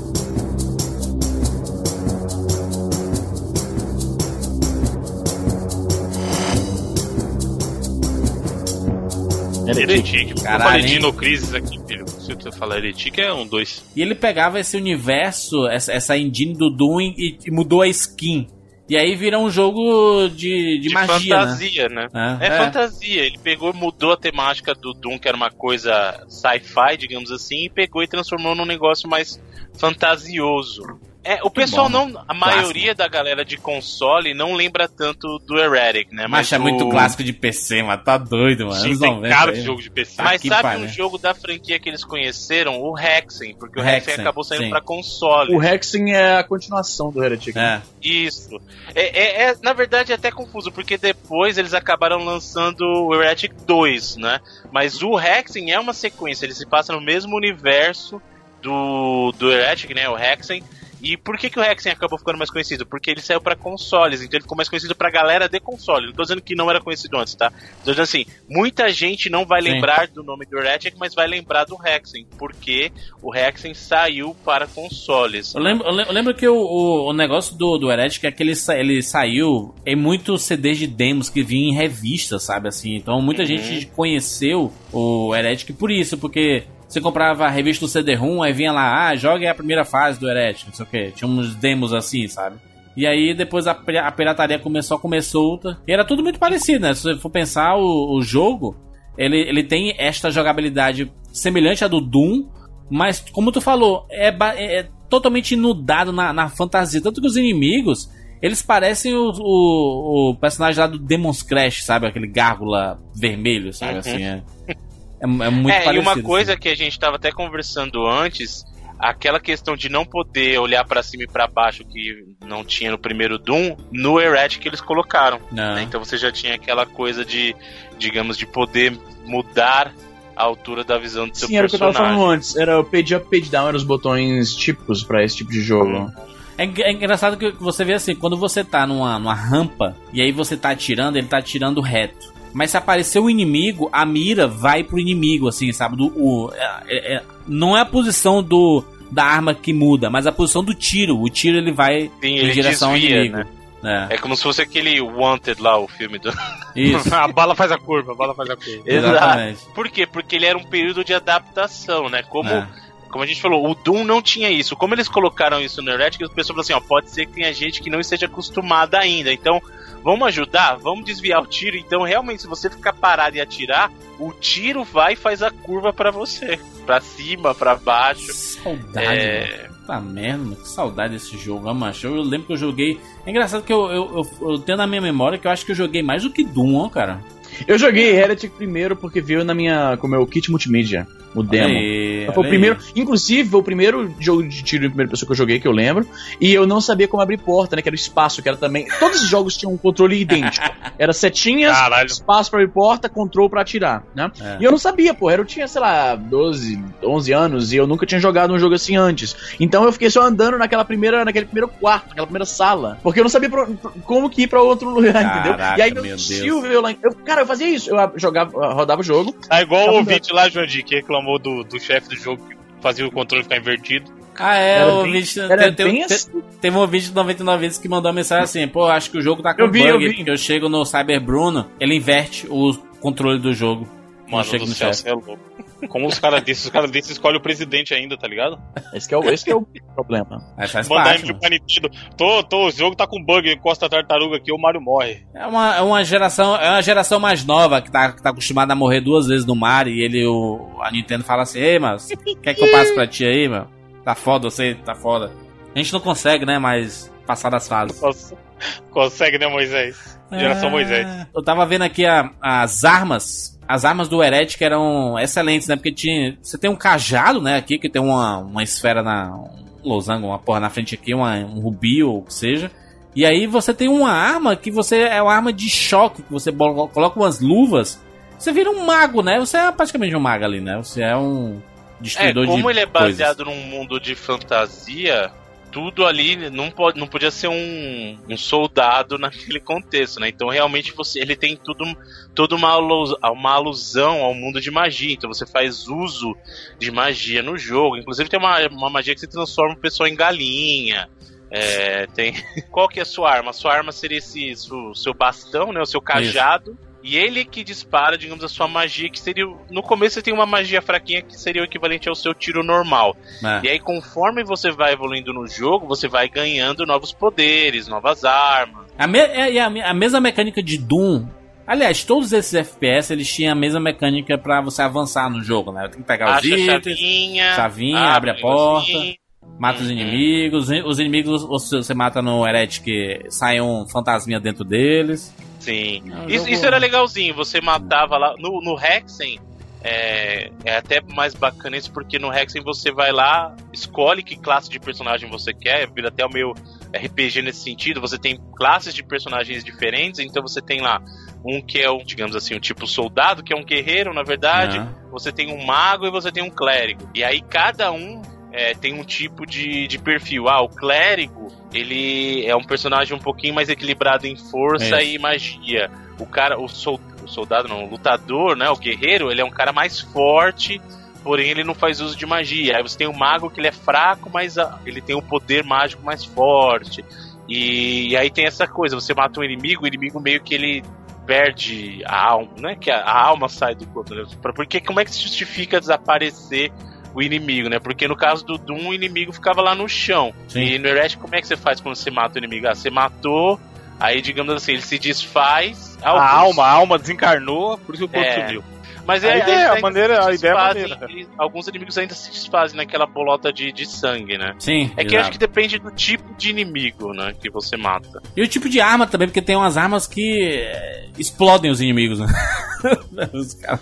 Heretic. Heretic. Eu Caralho, falei hein? Dino Crisis aqui, filho. Se você falar Heretic, é um dois. E ele pegava esse universo, essa, essa engine do Doom e, e mudou a skin. E aí vira um jogo de, de, De magia, né? fantasia, né? É, É, é. fantasia. Ele pegou, mudou a temática do Doom, que era uma coisa sci-fi, digamos assim, e pegou e transformou num negócio mais fantasioso. É, o pessoal bom, não. A maioria da galera de console não lembra tanto do Heretic, né? Mas é o- muito clássico de PC, mano. Tá doido, mano. Sim, tem 90 cara aí, de jogo de PC. Mas que sabe um jogo da franquia que eles conheceram? O Hexen, porque o, O Hexen, Hexen, acabou saindo sim. pra console. O Hexen é a continuação do Heretic. É. Isso. É, é- é, na verdade, é até confuso, porque depois eles acabaram lançando o Heretic 2, né? Mas o Hexen é uma sequência, ele se passa no mesmo universo do, do Heretic, né? O Hexen. E por que, que o Hexen acabou ficando mais conhecido? Porque ele saiu pra consoles, então ele ficou mais conhecido pra galera de console. Não tô dizendo que não era conhecido antes, tá? Tô dizendo assim, muita gente não vai Sim. lembrar do nome do Heretic, mas vai lembrar do Hexen, porque o Hexen saiu para consoles. Eu lembro, eu lem- eu lembro que o, o, o negócio do, do Heretic é que ele, sa- ele saiu em muitos CDs de demos que vinham em revista, sabe assim? Então muita Uhum. gente conheceu o Heretic por isso, porque você comprava a revista do CD-ROM, aí vinha lá, ah, joga a primeira fase do Heretic, não sei o que. Tinha uns demos assim, sabe? E aí depois a, a pirataria começou a comer solta. E era tudo muito parecido, né? Se você for pensar, o, o jogo, ele, ele tem esta jogabilidade semelhante à do Doom, mas como tu falou, é, é- é totalmente inundado na, na fantasia. Tanto que os inimigos, eles parecem o, o, o personagem lá do Demon's Crash, sabe? Aquele gárgula vermelho, sabe? Uhum. Assim, é, é, é muito é, parecido. e uma coisa assim. que a gente tava até conversando antes, aquela questão de não poder olhar pra cima e pra baixo que não tinha no primeiro Doom, no Heretic eles colocaram. Né? Então você já tinha aquela coisa de, digamos, de poder mudar a altura da visão do seu Sim, era o que eu tava personagem. falando antes. Era o page up, page down, eram os botões típicos pra esse tipo de jogo. É, engra- é engraçado que você vê assim, quando você tá numa, numa rampa e aí você tá atirando, ele tá atirando reto. Mas se aparecer o inimigo, a mira vai pro inimigo, assim, sabe? Do, o, é- é- é- não é a posição do, da arma que muda, mas a posição do tiro. O tiro ele vai Sim, em ele direção desvia, ao inimigo. né? É, É como se fosse aquele Wanted lá, o filme do. isso. a bala faz a curva, a bala faz a curva. Exatamente. Por quê? Porque ele era um período de adaptação, né? Como, É. como a gente falou, o Doom não tinha isso. Como eles colocaram isso no Heretic, as pessoas falaram assim, ó, pode ser que tenha gente que não esteja acostumada ainda. Então, vamos ajudar? Vamos desviar o tiro. Então, realmente, se você ficar parado e atirar, o tiro vai e faz a curva pra você. Pra cima, pra baixo. Saudade, É. Puta merda, mano. Que saudade desse jogo, ah, macho. Eu lembro que eu joguei. É engraçado que eu, eu, eu, eu tenho na minha memória que eu acho que eu joguei mais do que Doom, ó, cara. Eu joguei Heretic primeiro porque veio na minha, com o meu kit multimídia, o demo. Aí, Foi o primeiro, inclusive, foi o primeiro jogo de tiro em primeira pessoa que eu joguei, que eu lembro. E eu não sabia como abrir porta, né? Que era o espaço, que era também. Todos os jogos tinham um controle idêntico. Era setinhas, Caralho. espaço pra abrir porta, control pra atirar, né? É. E eu não sabia, pô. Eu tinha, sei lá, 12, 11 anos e eu nunca tinha jogado um jogo assim antes. Então eu fiquei só andando naquela primeira, naquele primeiro quarto, naquela primeira sala. Porque eu não sabia pra- pra- como que ir pra outro lugar, entendeu? Caraca, E aí meu tio veio lá. Eu, cara, eu fazia isso. Eu jogava, rodava o jogo. Tá igual o ouvinte lá, Jandir, que reclamou do, do chefe do jogo que fazia o controle ficar invertido. Ah, é, Era o bem- ouvinte. Era tem- tem- bem assim. Teve um ouvinte de 99 vezes que mandou uma mensagem assim: pô, acho que o jogo tá com Eu vi, bug, eu vi. porque eu chego no Cyber Bruno, ele inverte o controle do jogo. Mano chega do céu, você é louco. Como os caras desses, os caras desses escolhem o presidente ainda, tá ligado? Esse que é o, esse que é o problema. Aí faz Mandar parte. mano. Nintendo. Tô, tô, o jogo tá com bug, encosta a tartaruga aqui, o Mario morre. É uma, é uma geração, é uma geração mais nova que tá, que tá acostumada a morrer duas vezes no mar e ele, o, a Nintendo fala assim, ei, mas quer que eu passe pra ti aí, meu? Tá foda, você tá foda. A gente não consegue, né, mas passar das fases. Nossa, consegue, né, Moisés? Geração É. Moisés. Eu tava vendo aqui a- as armas. As armas do Heretic eram excelentes, né? Porque tinha. Você tem um cajado, né? Aqui, que tem uma, uma esfera na. Um losango, uma porra na frente aqui, uma, um rubi ou o que seja. E aí você tem uma arma que você. É uma arma de choque, que você coloca umas luvas. Você vira um mago, né? Você é praticamente um mago ali, né? Você é um É, destruidor de. como ele é coisas. baseado num mundo de fantasia, tudo ali não, pode, não podia ser um, um soldado naquele contexto, né? Então realmente você, ele tem tudo, toda uma, uma alusão ao mundo de magia. Então você faz uso de magia no jogo. Inclusive tem uma, uma magia que se transforma o pessoal em galinha. É, tem. Qual que é a sua arma? Sua arma seria esse seu, seu bastão, né? O seu cajado. E ele que dispara, digamos, a sua magia, que seria. No começo você tem uma magia fraquinha que seria o equivalente ao seu tiro normal. É. E aí, conforme você vai evoluindo no jogo, você vai ganhando novos poderes, novas armas. A, me- é- a, me- a mesma mecânica de Doom. Aliás, todos esses FPS eles tinham a mesma mecânica pra você avançar no jogo, né? Tem que pegar os Acha a itens, chavinha, chavinha, abre a um porta. mata os Uhum. inimigos. Os inimigos você você mata no Heretic, sai um fantasminha dentro deles. Sim. Um Isso, isso era legalzinho, você matava lá. No, no Hexen, é, é até mais bacana isso, porque no Hexen você vai lá, escolhe que classe de personagem você quer, vira até o meu RPG nesse sentido. Você tem classes de personagens diferentes, então você tem lá um que é um, digamos assim, um tipo soldado, que é um guerreiro, na verdade. né? Você tem um mago e você tem um clérigo. E aí cada um é, tem um tipo de, de perfil. Ah, o clérigo, ele é um personagem um pouquinho mais equilibrado em força Isso. e magia. O cara, o, sol- o soldado não, o lutador, né, o guerreiro, ele é um cara mais forte, porém ele não faz uso de magia. Aí você tem o mago que ele é fraco, mas ah, ele tem um poder mágico mais forte. E, e aí tem essa coisa, você mata um inimigo, o inimigo meio que ele perde a alma, não é que a, a alma sai do corpo, né? Porque como é que se justifica desaparecer o inimigo, né? Porque no caso do Doom, o inimigo ficava lá no chão. Sim. E no Heretic, como é que você faz quando você mata o inimigo? Ah, você matou, aí digamos assim, ele se desfaz. A alguns- alma, a alma desencarnou, por isso o corpo É. sumiu. Mas A é, ideia- a maneira- a ideia é maneira. eles- alguns inimigos ainda se desfazem naquela bolota de, de sangue, né? Sim. É que eu acho que depende do tipo de inimigo, né? Que você mata. E o tipo de arma também, porque tem umas armas que é, explodem os inimigos, né? Os caras-.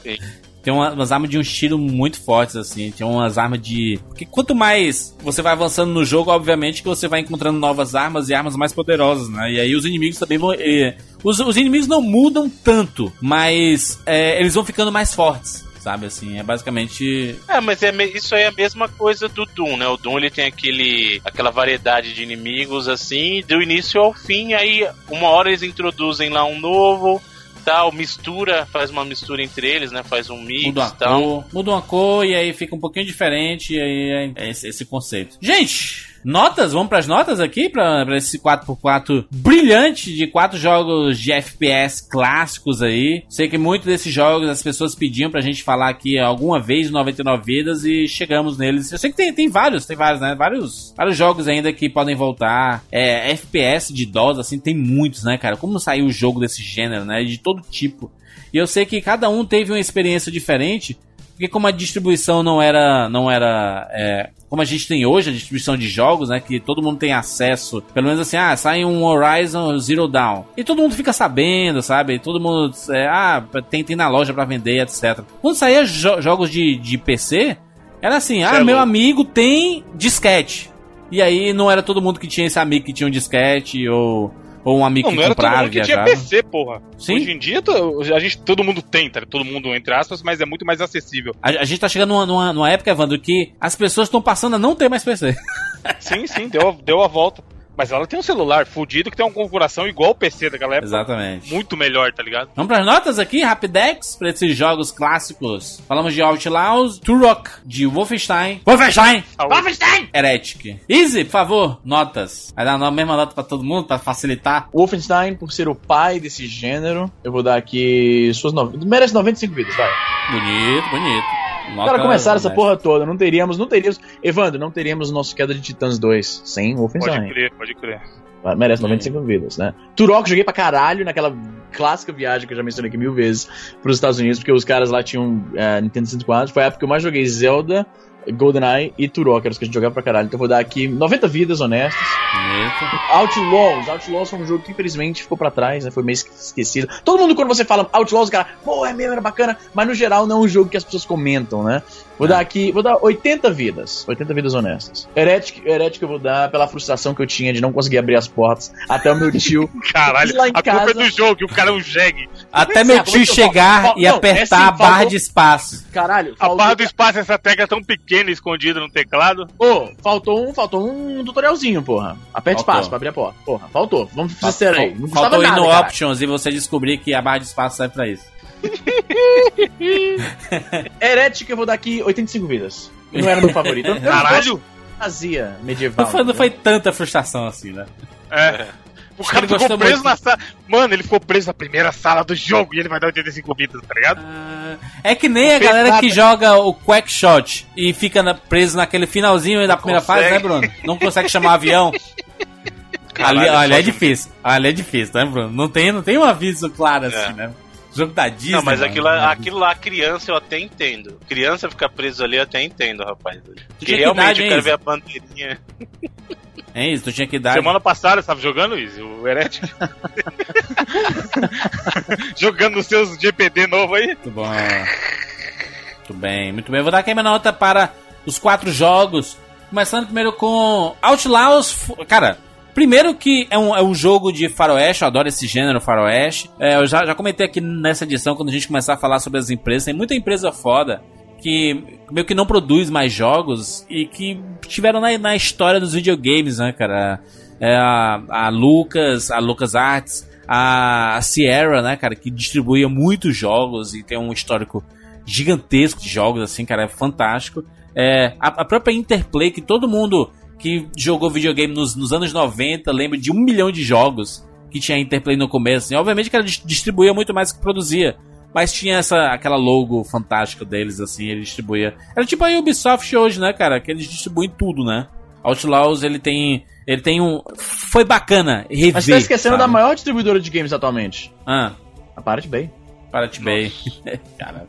Tem uma- umas armas de um estilo muito fortes, assim. Tem umas armas de. Porque quanto mais você vai avançando no jogo, obviamente que você vai encontrando novas armas e armas mais poderosas, né? E aí os inimigos também vão. Os, os inimigos não mudam tanto, mas eh, eles vão ficando mais fortes, sabe? Assim, é basicamente. É, mas é, isso aí é a mesma coisa do Doom, né? O Doom ele tem aquele, aquela variedade de inimigos assim, do início ao fim, aí uma hora eles introduzem lá um novo, tal, mistura, faz uma mistura entre eles, né? Faz um mix Muda uma tal. cor, muda uma cor e aí fica um pouquinho diferente e aí é esse, esse conceito. Gente, notas, vamos pras notas aqui pra, pra esse 4x4 brilhante de quatro jogos de FPS clássicos aí. Sei que muitos desses jogos as pessoas pediam pra gente falar aqui alguma vez no 99 vidas e chegamos neles. Eu sei que tem, tem vários, tem vários, né? Vários, vários jogos ainda que podem voltar. É, FPS de DOS, assim, tem muitos, né, cara? Como saiu o jogo desse gênero, né? De todo tipo. E eu sei que cada um teve uma experiência diferente, porque como a distribuição não era, não era, é, como a gente tem hoje, a distribuição de jogos, né, que todo mundo tem acesso, pelo menos assim, ah, sai um Horizon Zero Dawn, e todo mundo fica sabendo, sabe, todo mundo, é, ah, tem, tem na loja pra vender, etc. Quando saía jo- jogos de, de PC, era assim, ah, é meu amigo tem disquete. E aí não era todo mundo que tinha esse amigo que tinha um disquete, ou, ou um amigo Não, que não era que tinha. PC, porra. Sim. Hoje em dia, a gente, todo mundo tem, tá? Todo mundo, entre aspas, mas é muito mais acessível. A, a gente tá chegando numa, numa, numa época, Evandro, que as pessoas estão passando a não ter mais PC. Sim, sim, deu, deu a volta. Mas ela tem um celular fudido que tem uma configuração igual o PC daquela época. Exatamente. Muito melhor, tá ligado? Vamos pras notas aqui, Rapidex, pra esses jogos clássicos. Falamos de Outlaws, Turok, de Wolfenstein. Wolfenstein! Wolfenstein! Heretic. Easy, por favor, notas. Vai dar a mesma nota pra todo mundo, pra facilitar. Wolfenstein, por ser o pai desse gênero, eu vou dar aqui suas no... merece 95 vidas, vai. Bonito, bonito. Nota Cara, começaram essa honesta. porra toda, não teríamos, não teríamos, Evandro, não teríamos nosso Queda de Titãs 2 sem Pode Wolfenstein. crer, pode crer. Merece 95 vidas, né? Turok joguei pra caralho naquela clássica viagem que eu já mencionei aqui mil vezes pros Estados Unidos, porque os caras lá tinham é, Nintendo 64. Foi a época que eu mais joguei Zelda, GoldenEye e Turok, eram os que a gente jogava pra caralho. Então eu vou dar aqui 90 vidas honestas. Bonito. Outlaws. Outlaws foi um jogo que infelizmente ficou pra trás, né? Foi meio esquecido. Todo mundo, quando você fala Outlaws, o cara, pô, é mesmo, era bacana, mas no geral não é um jogo que as pessoas comentam, né? Vou É. dar aqui, vou dar 80 vidas. 80 vidas honestas. Heretic, Heretic eu vou dar pela frustração que eu tinha de não conseguir abrir as portas até o meu tio. Caralho, Lá em a culpa casa- é do jogo, que o cara é um jegue. Até é, meu tio é que eu chegar falo? e Não, é apertar assim, a barra faltou- de espaço. Caralho, A faltou, barra do espaço, essa tecla é tão pequena e escondida no teclado. Ô, faltou um, faltou um tutorialzinho, porra. Aperte Faltou. espaço pra abrir a porta. Porra, faltou. Vamos ser sinceros aí. Não Faltou ir nada, no cara. Options e você descobrir que a barra de espaço serve pra isso. Heretic eu vou dar aqui 85 vidas. Não era meu favorito. Caralho! fantasia medieval. Não foi, não foi tanta frustração assim, né? É. O cara ele ficou preso muito. na sala. Mano, ele ficou preso na primeira sala do jogo e ele vai dar 85 vidas, tá ligado? Ah, É que nem a fez galera nada. que joga o Quack Shot e fica na- preso naquele finalzinho da primeira fase, consegue. né, Bruno? Não consegue chamar avião. Caralho, ali, é difícil. Ali é difícil, né, Bruno? Não tem, não tem um aviso claro assim, É. né? Jogo da Disney. Não, mas mano. aquilo, lá- aquilo lá, criança, eu até entendo. Criança ficar preso ali, eu até entendo, rapaz. Porque que realmente idade, eu quero ver a bandeirinha. É isso, tu tinha que dar. Semana passada, você tava jogando, Izzy? O Heretic? jogando nos seus GPD novo aí? Muito bom. Muito bem, muito bem. Eu vou dar aqui minha nota para os quatro jogos. Começando primeiro com Outlaws. Cara, primeiro que é um, é um jogo de faroeste, eu adoro esse gênero faroeste. É, eu já, já comentei aqui nessa edição, quando a gente começar a falar sobre as empresas, tem muita empresa foda que meio que não produz mais jogos e que tiveram na, na história dos videogames, né, cara? É a, a Lucas, a Lucas Arts, a, a Sierra, né, cara, que distribuía muitos jogos e tem um histórico gigantesco de jogos, assim, cara, é fantástico. É, a, a própria Interplay, que todo mundo que jogou videogame nos, nos anos 90 lembra de um milhão de jogos que tinha a Interplay no começo. assim. obviamente que ela dis- distribuía muito mais do que produzia. Mas tinha essa, aquela logo fantástica deles, assim, ele distribuía. Era tipo a Ubisoft hoje, né, cara? Que eles distribuem tudo, né? Outlaws, ele tem. Ele tem um. Foi bacana rever. Mas tá esquecendo sabe? da maior distribuidora de games atualmente. Ah, A Pirate Bay. Para Bay. Cara.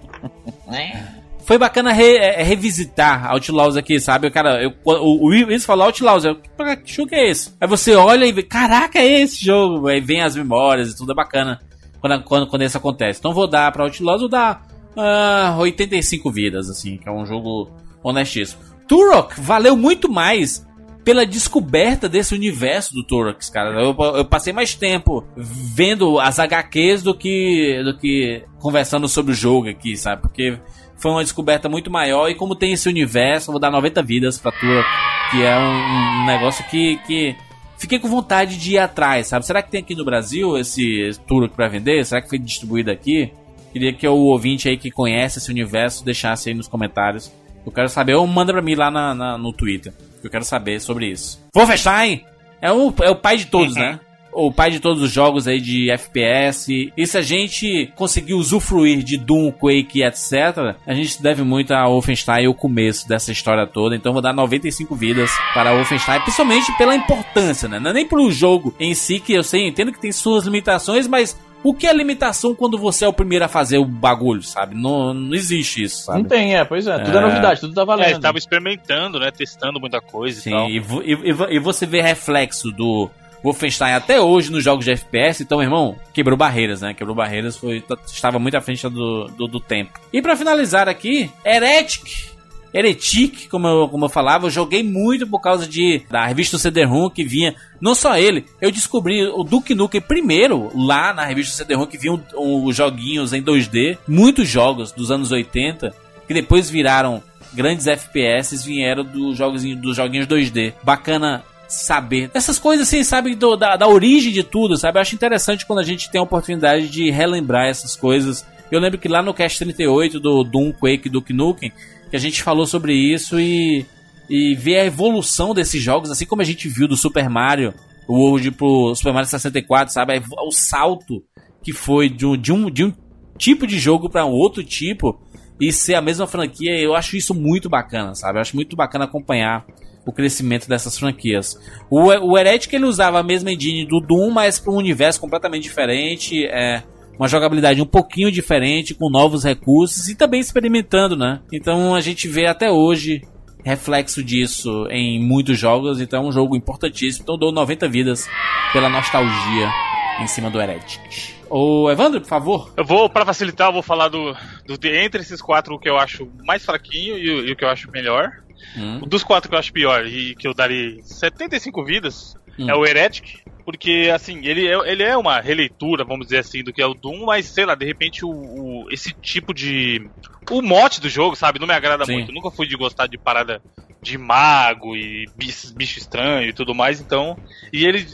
Foi bacana re- é, revisitar Outlaws aqui, sabe? Cara, eu, o, o falou Outlaws, eu, que jogo é esse? Aí você olha e vê, caraca, é esse jogo. Aí vem as memórias e tudo, é bacana quando, quando, quando isso acontece. Então vou dar pra Outlaws, vou dar ah, 85 vidas, assim, que é um jogo honestíssimo. Turok valeu muito mais pela descoberta desse universo do Turok, cara. Eu, eu passei mais tempo vendo as HQs do que, do que conversando sobre o jogo aqui, sabe? Porque foi uma descoberta muito maior e como tem esse universo, vou dar 90 vidas pra Turok, que é um, um negócio que, que fiquei com vontade de ir atrás, sabe? Será que tem aqui no Brasil esse Turok pra vender? Será que foi distribuído aqui? Queria que o ouvinte aí que conhece esse universo deixasse aí nos comentários. Eu quero saber, ou manda pra mim lá na, na- no Twitter. Eu quero saber sobre isso. Wolfenstein é o, é o pai de todos, né? O pai de todos os jogos aí de FPS. E se a gente conseguir usufruir de Doom, Quake, etc., a gente deve muito a Wolfenstein e o começo dessa história toda. Então vou dar 95 vidas para Wolfenstein, principalmente pela importância, né? Não é nem pelo jogo em si, que eu sei, entendo que tem suas limitações, mas o que é limitação quando você é o primeiro a fazer o bagulho, sabe? Não, não existe isso, sabe? Não tem, é, pois é. Tudo é, É. novidade, tudo tá É, valendo. eles estavam experimentando, né? Testando muita coisa e Sim, tal. e, vo- e, e e você vê reflexo do Wolfenstein até hoje nos jogos de FPS, então, irmão, quebrou barreiras, né? Quebrou barreiras, foi, t- estava muito à frente do, do, do tempo. E pra finalizar aqui, Heretic. Heretic, como eu, como eu falava, eu joguei muito por causa de da revista CD-ROM que vinha. Não só ele, eu descobri o Duke Nukem primeiro lá na revista CD-ROM que vinham os joguinhos em 2D, muitos jogos dos anos 80 que depois viraram grandes FPS vieram dos jogos dos joguinhos 2D. Bacana saber essas coisas assim, sabe, do- da, da origem de tudo, sabe? Eu acho interessante quando a gente tem a oportunidade de relembrar essas coisas. Eu lembro que lá no Cast 38 do Doom, Quake, Duke Nukem, que a gente falou sobre isso e e ver a evolução desses jogos, assim como a gente viu do Super Mario World pro Super Mario 64, sabe? O salto que foi de um, de um, de um tipo de jogo para outro tipo e ser a mesma franquia, eu acho isso muito bacana, sabe? Eu acho muito bacana acompanhar o crescimento dessas franquias. O, o Heretic ele usava a mesma engine do Doom, mas para um universo completamente diferente, é uma jogabilidade um pouquinho diferente, com novos recursos e também experimentando, né? Então a gente vê até hoje reflexo disso em muitos jogos, então é um jogo importantíssimo. Então dou 90 vidas pela nostalgia em cima do Heretic. Ô Evandro, por favor. Eu vou, pra facilitar, eu vou falar do, do entre esses quatro o que eu acho mais fraquinho e, e o que eu acho melhor. Hum. Dos quatro que eu acho pior e que eu darei 75 vidas Hum. é o Heretic. Porque, assim, ele é, ele é uma releitura, vamos dizer assim, do que é o Doom, mas sei lá, de repente o, o- esse tipo de. O mote do jogo, sabe, não me agrada Sim. muito. Eu nunca fui de gostar de parada de mago e bicho, bicho estranho e tudo mais, então. E ele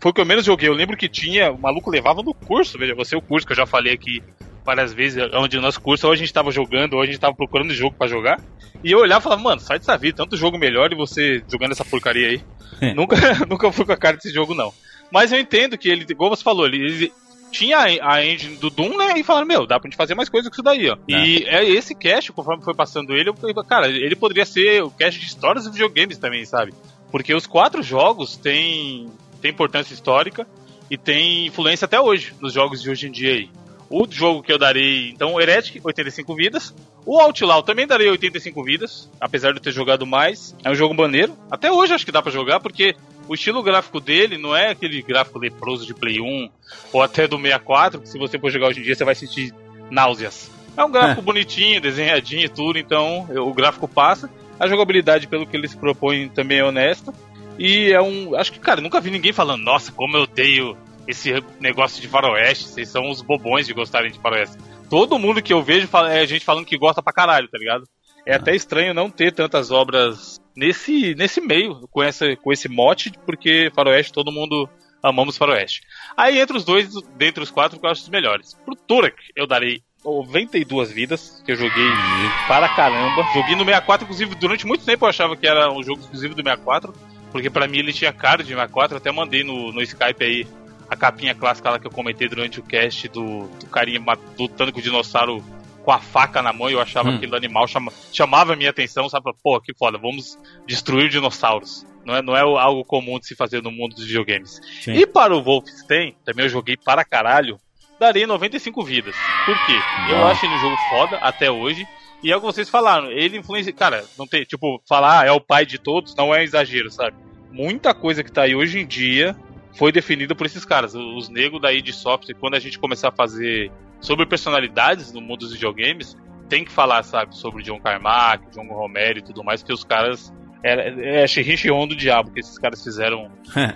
foi o que eu menos joguei. Eu lembro que tinha, o maluco levava no curso, veja, você o curso que eu já falei aqui várias vezes, onde o nosso curso, ou a gente tava jogando, ou a gente tava procurando jogo pra jogar. E eu olhava e falava, mano, sai dessa vida, tanto jogo melhor e você jogando essa porcaria aí. nunca, nunca fui com a cara desse jogo, não. Mas eu entendo que ele, igual você falou, ele, ele tinha a engine do Doom, né? E falaram, meu, dá pra gente fazer mais coisa com isso daí, ó. E é esse cast, conforme foi passando ele, eu falei, cara, ele poderia ser o cast de histórias e videogames também, sabe? Porque os quatro jogos têm, têm importância histórica e tem influência até hoje nos jogos de hoje em dia aí. O jogo que eu darei, então, o Heretic, 85 vidas. O Outlaw também darei 85 vidas, apesar de eu ter jogado mais. É um jogo maneiro. Até hoje acho que dá pra jogar, porque o estilo gráfico dele não é aquele gráfico leproso de Play 1 ou até do 64, que se você for jogar hoje em dia você vai sentir náuseas. É um gráfico bonitinho, desenhadinho e tudo, então o gráfico passa. A jogabilidade, pelo que eles propõem, também é honesta. E é um. Acho que, cara, nunca vi ninguém falando, nossa, como eu odeio esse negócio de faroeste. Vocês são os bobões de gostarem de faroeste. Todo mundo que eu vejo fala- é gente falando que gosta pra caralho, tá ligado? É até estranho não ter tantas obras nesse, nesse meio, com, essa, com esse mote, porque faroeste todo mundo amamos faroeste. Aí entre os dois, dentre os quatro, que eu acho os melhores. Pro Turek, eu darei 92 vidas, que eu joguei para caramba. Joguei no 64, inclusive, durante muito tempo eu achava que era um jogo exclusivo do 64, porque pra mim ele tinha cara de 64, eu até mandei no, no Skype aí a capinha clássica lá que eu comentei durante o cast do, do carinha lutando com o dinossauro com a faca na mão e eu achava Hum. aquele animal chama- chamava a minha atenção, sabe? Pô, que foda, vamos destruir dinossauros. Não é, não é algo comum de se fazer no mundo dos videogames. Sim. E para o Wolfenstein, também eu joguei para caralho, darei 95 vidas. Por quê? Eu Ah. acho ele um jogo foda até hoje. E é o que vocês falaram, ele influencia. Cara, não tem, tipo, falar ah, é o pai de todos não é exagero, sabe? Muita coisa que tá aí hoje em dia foi definida por esses caras. Os negros daí de software, quando a gente começar a fazer sobre personalidades no mundo dos videogames, tem que falar, sabe, sobre John Carmack, John Romero e tudo mais, que os caras. É, é xerriche do diabo que esses caras fizeram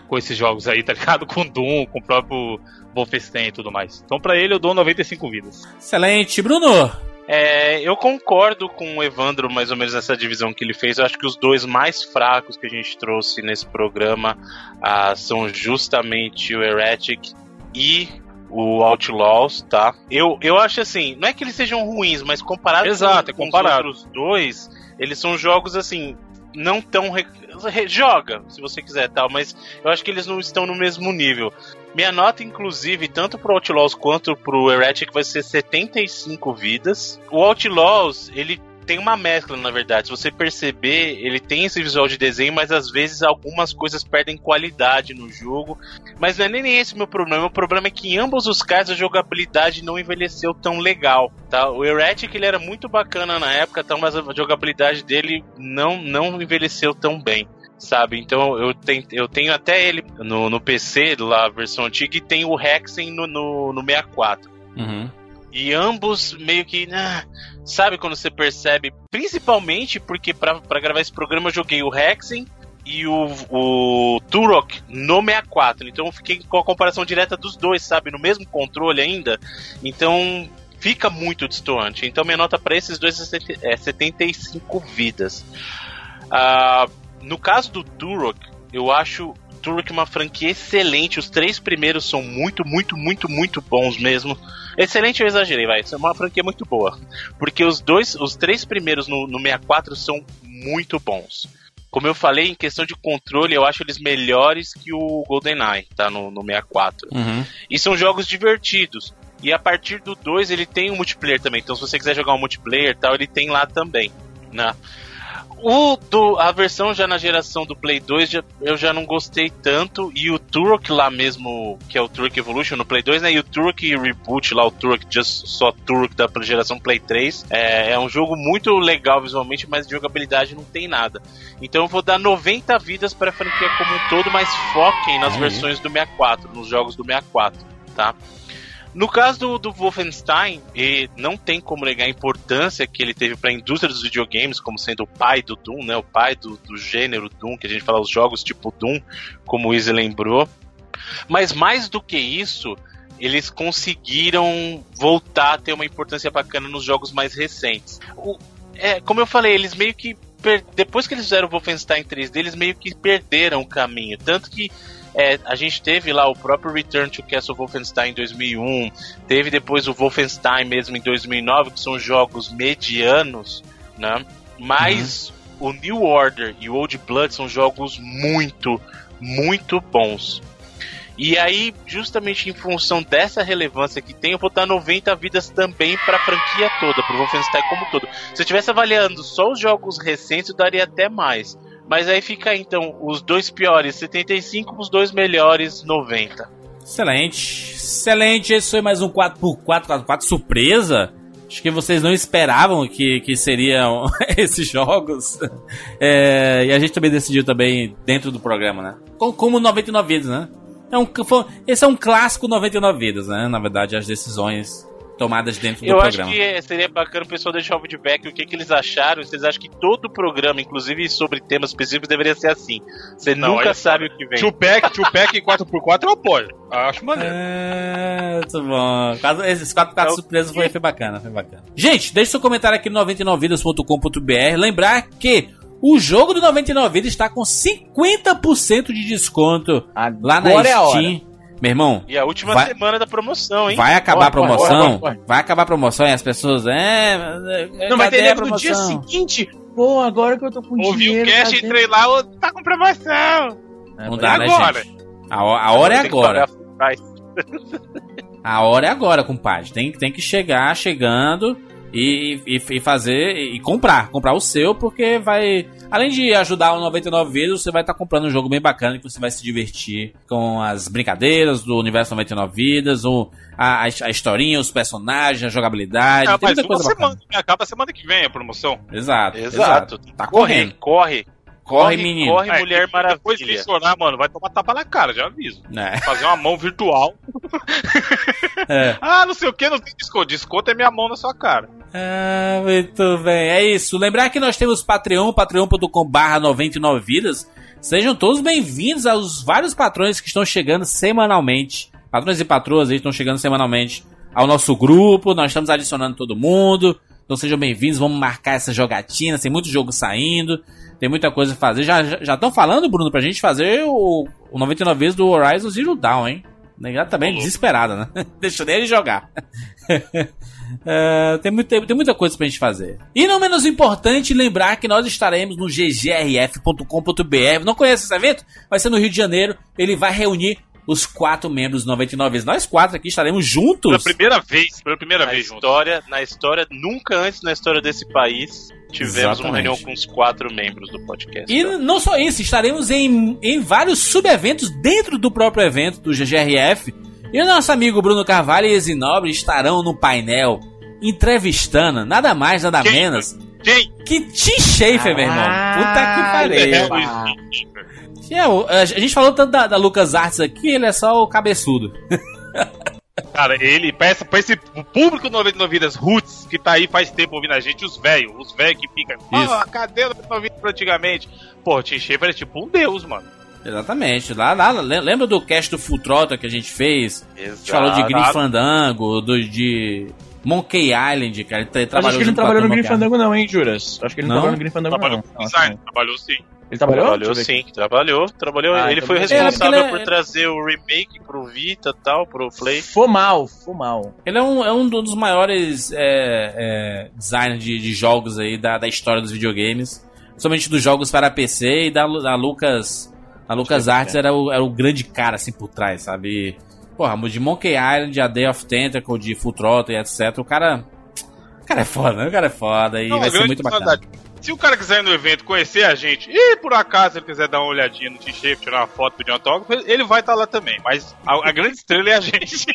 com esses jogos aí, tá ligado? Com Doom, com o próprio Wolfenstein e tudo mais. Então pra ele eu dou 95 vidas. Excelente. Bruno, É, eu concordo com o Evandro mais ou menos nessa divisão que ele fez. Eu acho que os dois mais fracos que a gente trouxe nesse programa ah, são justamente o Heretic e o Outlaws, tá? Eu, eu acho assim, não é que eles sejam ruins, mas comparado Exato, é com, com comparado. os outros dois, eles são jogos assim, não tão. re- Joga, se você quiser tal, mas eu acho que eles não estão no mesmo nível. Minha nota, inclusive, tanto pro Outlaws quanto pro Heretic vai ser 75 vidas. O Outlaws, ele tem uma mescla, na verdade. Se você perceber, ele tem esse visual de desenho, mas às vezes algumas coisas perdem qualidade no jogo. Mas não é nem esse o meu problema. O problema é que em ambos os casos a jogabilidade não envelheceu tão legal, tá? O Heretic ele era muito bacana na época, tá? mas a jogabilidade dele não, não envelheceu tão bem. Sabe, então eu tenho, eu tenho até ele no, no PC, lá a versão antiga, e tem o Hexen no, no, no 64. Uhum. E ambos meio que. ah, sabe quando você percebe? Principalmente porque pra gravar esse programa eu joguei o Hexen e o, o Turok no 64. Então eu fiquei com a comparação direta dos dois, sabe? No mesmo controle ainda. Então fica muito distoante. Então minha nota pra esses dois é sete- é 75 vidas. Ah, no caso do Turok, eu acho Turok uma franquia excelente. Os três primeiros são muito, muito, muito, muito bons mesmo. Excelente eu exagerei, vai. Isso é uma franquia muito boa. Porque os dois, os três primeiros no, no 64 são muito bons. Como eu falei, em questão de controle, eu acho eles melhores que o GoldenEye, tá? No, no 64. Uhum. E são jogos divertidos. E a partir do 2 ele tem um multiplayer também. Então se você quiser jogar um multiplayer tal, ele tem lá também. Né? O do, a versão já na geração do Play 2 já- eu já não gostei tanto. E o Turok lá mesmo, que é o Turok Evolution no Play 2, né? E o Turok Reboot lá, o Turok Just só Turok da geração Play 3. É, é um jogo muito legal visualmente, mas de jogabilidade não tem nada. Então eu vou dar 90 vidas para a franquia como um todo, mas foquem nas Aí. versões do 64, nos jogos do 64, tá? No caso do, do Wolfenstein, e não tem como negar a importância que ele teve para a indústria dos videogames, como sendo o pai do Doom, né? O pai do, do gênero Doom, que a gente fala os jogos tipo Doom, como o Izzy lembrou. Mas mais do que isso, eles conseguiram voltar a ter uma importância bacana nos jogos mais recentes. O- é, como eu falei, eles meio que. per- Depois que eles fizeram o Wolfenstein 3D, eles meio que perderam o caminho. Tanto que é, a gente teve lá o próprio Return to Castle Wolfenstein em 2001, teve depois o Wolfenstein mesmo em 2009, que são jogos medianos, né? Mas o New Order e o Old Blood são jogos muito, muito bons. E aí, justamente em função dessa relevância que tem, eu vou dar 90 vidas também pra franquia toda, pro Wolfenstein como todo. Se eu estivesse avaliando só os jogos recentes, eu daria até mais. Mas aí fica então os dois piores 75, os dois melhores 90. Excelente. Excelente. Esse foi mais um 4x4, 4x4 surpresa. Acho que vocês não esperavam que, que seriam esses jogos. É, e a gente também decidiu também dentro do programa, né? Como, como 99 vidas, né? É um, esse é um clássico 99 vidas, né? Na verdade, as decisões tomadas dentro do Eu acho programa. que é- seria bacana o pessoal deixar o feedback o que, que eles acharam. Vocês acham que todo o programa, inclusive sobre temas específicos, deveria ser assim. Você Não, nunca sabe o que vem. Tupac, Tupac 4x4 eu apoio. Acho maneiro. É, muito bom. Esses 4 4 É o surpresas foi, foi bacana, foi bacana. Gente, deixe seu comentário aqui no 99vidas.com.br. Lembrar que o jogo do 99 Vidas está com 50% de desconto lá na Agora é a hora. Steam. Meu irmão, E a última Vai- semana da promoção, hein? vai acabar a Corre, corre, promoção? corre, corre. Vai acabar a promoção e as pessoas. É. é, Não, vai ter a nego no dia seguinte. Pô, agora que eu tô com Ouvi dinheiro. o cast, fazendo- entrei lá, ô, tá com promoção. É, Não vai- dá, né, agora? gente? A, a hora é agora. A hora é agora, compadre. Tem, tem que chegar chegando e, e, e fazer e comprar. Comprar o seu, porque vai. Além de ajudar o 99 vezes, você vai estar comprando um jogo bem bacana que você vai se divertir com as brincadeiras do universo 99 vidas, o, a, a, a historinha, os personagens, a jogabilidade. Ah, tem mas muita coisa semana, acaba semana que vem a promoção. Exato, Exato. Tá Corre, correndo. corre. Corre, menino. Corre, É, Mulher Depois que Maravilha. funcionar, mano, vai tomar tapa na cara, já aviso. É. Fazer uma mão virtual. É. Ah, não sei o que, não tem desconto. Desconto é minha mão na sua cara. Ah, muito bem. É isso. Lembrar que nós temos Patreon, patreon.com/barra 99 vidas. Sejam todos bem-vindos aos vários patrões que estão chegando semanalmente. Patrões e patroas aí estão chegando semanalmente ao nosso grupo. Nós estamos adicionando todo mundo. Então sejam bem-vindos. Vamos marcar essa jogatina. Tem muito jogo saindo. Tem muita coisa a fazer. Já já estão falando, Bruno, pra gente fazer o, o 99 vezes do Horizon Zero Dawn, hein? Ela tá bem desesperada, né? Deixa nem ele jogar. É, tem, muita, tem muita coisa pra gente fazer. E não menos importante, lembrar que nós estaremos no ggrf.com.br. Não conhece esse evento? Vai ser no Rio de Janeiro. Ele vai reunir os quatro membros do 99 vezes. Nós quatro aqui estaremos Pela juntos. primeira vez, pela primeira Na vez história, na história, nunca antes na história desse país tivemos Exatamente. uma reunião com os quatro membros do podcast. E não só isso, estaremos em, em vários subeventos dentro do próprio evento do GGRF. E o nosso amigo Bruno Carvalho e Exinobre estarão no painel entrevistando nada mais, nada Quem? menos Quem? que Tim Schafer, meu irmão. Puta que pariu. É, o- a gente falou tanto da, da Lucas Arts aqui, ele é só o cabeçudo. Cara, ele, pra, essa, pra esse público 99 Vidas Roots, que tá aí faz tempo ouvindo a gente, os velhos, os velhos que ficam, ah, cadê o 99 Vidas antigamente? Pô, o Tim Schafer é tipo um deus, mano. Exatamente. Lá, lá, le- lembra do cast do Full Throttle que a gente fez? A gente falou de Grim Exato. Fandango, do, de Monkey Island, cara. Ele tra- Acho trabalhou que ele não trabalhou no Green Fandango, não, hein, Juras? Acho que ele não, Não? trabalhou no Green Fandango, Trabalhou não. com Acho design, trabalhou sim. Ele trabalhou? Trabalhou sim, trabalhou, trabalhou. Ah, ele então foi beleza. É, responsável porque ele é- por trazer o remake pro Vita e tal, pro Play. Foi mal, foi mal. Ele é um, é um dos maiores é, é, designers de, de jogos aí da, da história dos videogames. Principalmente dos jogos para PC e da, da Lucas. A Lucas Arts era o, era o grande cara assim por trás, sabe? E, porra, de Monkey Island, a Day of Tentacle, de Full Throttle e etc. O cara. O cara é foda, né? O cara é foda e Não, vai ser muito bacana. Se o cara quiser ir no evento conhecer a gente e por acaso ele quiser dar uma olhadinha no T-Shape, tirar uma foto de um autógrafo, ele vai estar lá também. Mas a, a grande estrela é a gente.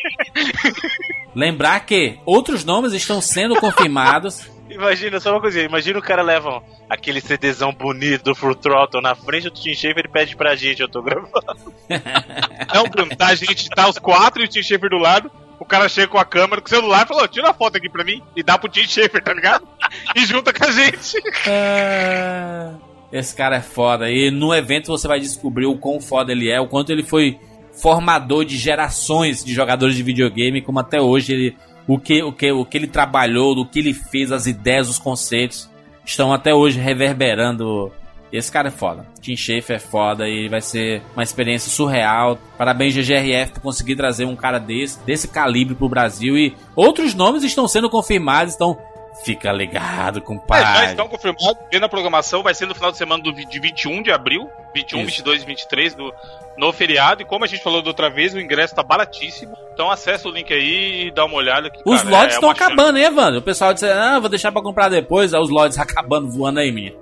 Lembrar que outros nomes estão sendo confirmados. Imagina, só uma coisinha, imagina o cara leva aquele CDzão bonito do Full Throttle na frente do Tim Schafer e pede pra gente autografar. Não, Bruno, tá, a gente tá os quatro e o Tim Schafer do lado. O cara chega com a câmera, com o celular e falou: tira a foto aqui pra mim e dá pro Tim Schafer, tá ligado? E junta com a gente. Ah, Esse cara é foda. E no evento você vai descobrir o quão foda ele é, o quanto ele foi formador de gerações de jogadores de videogame, como até hoje ele. O que, o, que, o que ele trabalhou, do que ele fez, as ideias, os conceitos, estão até hoje reverberando. Esse cara é foda. Tim Schafer é foda e vai ser uma experiência surreal. Parabéns, GGRF, por conseguir trazer um cara desse, desse calibre pro Brasil. E outros nomes estão sendo confirmados, então Fica ligado, É, já compadre. estão confirmados. Vendo a programação, vai ser no final de semana do, de 21 de abril. 21, Isso. 22 e 23 do, no feriado. E como a gente falou da outra vez, o ingresso tá baratíssimo. Então acessa o link aí e dá uma olhada. Que, Os cara, lotes é estão uma chance. acabando, hein, Evandro? O pessoal disse, ah, vou deixar pra comprar depois. Aí os lotes acabando, voando aí, menino.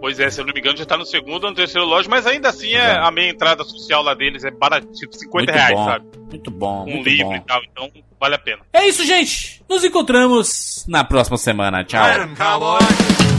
Pois é, se eu não me engano, já tá no segundo ou no terceiro loja, mas ainda assim é, Exato. a meia entrada social lá deles é barata, tipo 50 Muito reais, bom. sabe? Muito bom, Um muito livro bom. e tal, então vale a pena. É isso, gente. Nos encontramos na próxima semana. Tchau. Cowboy.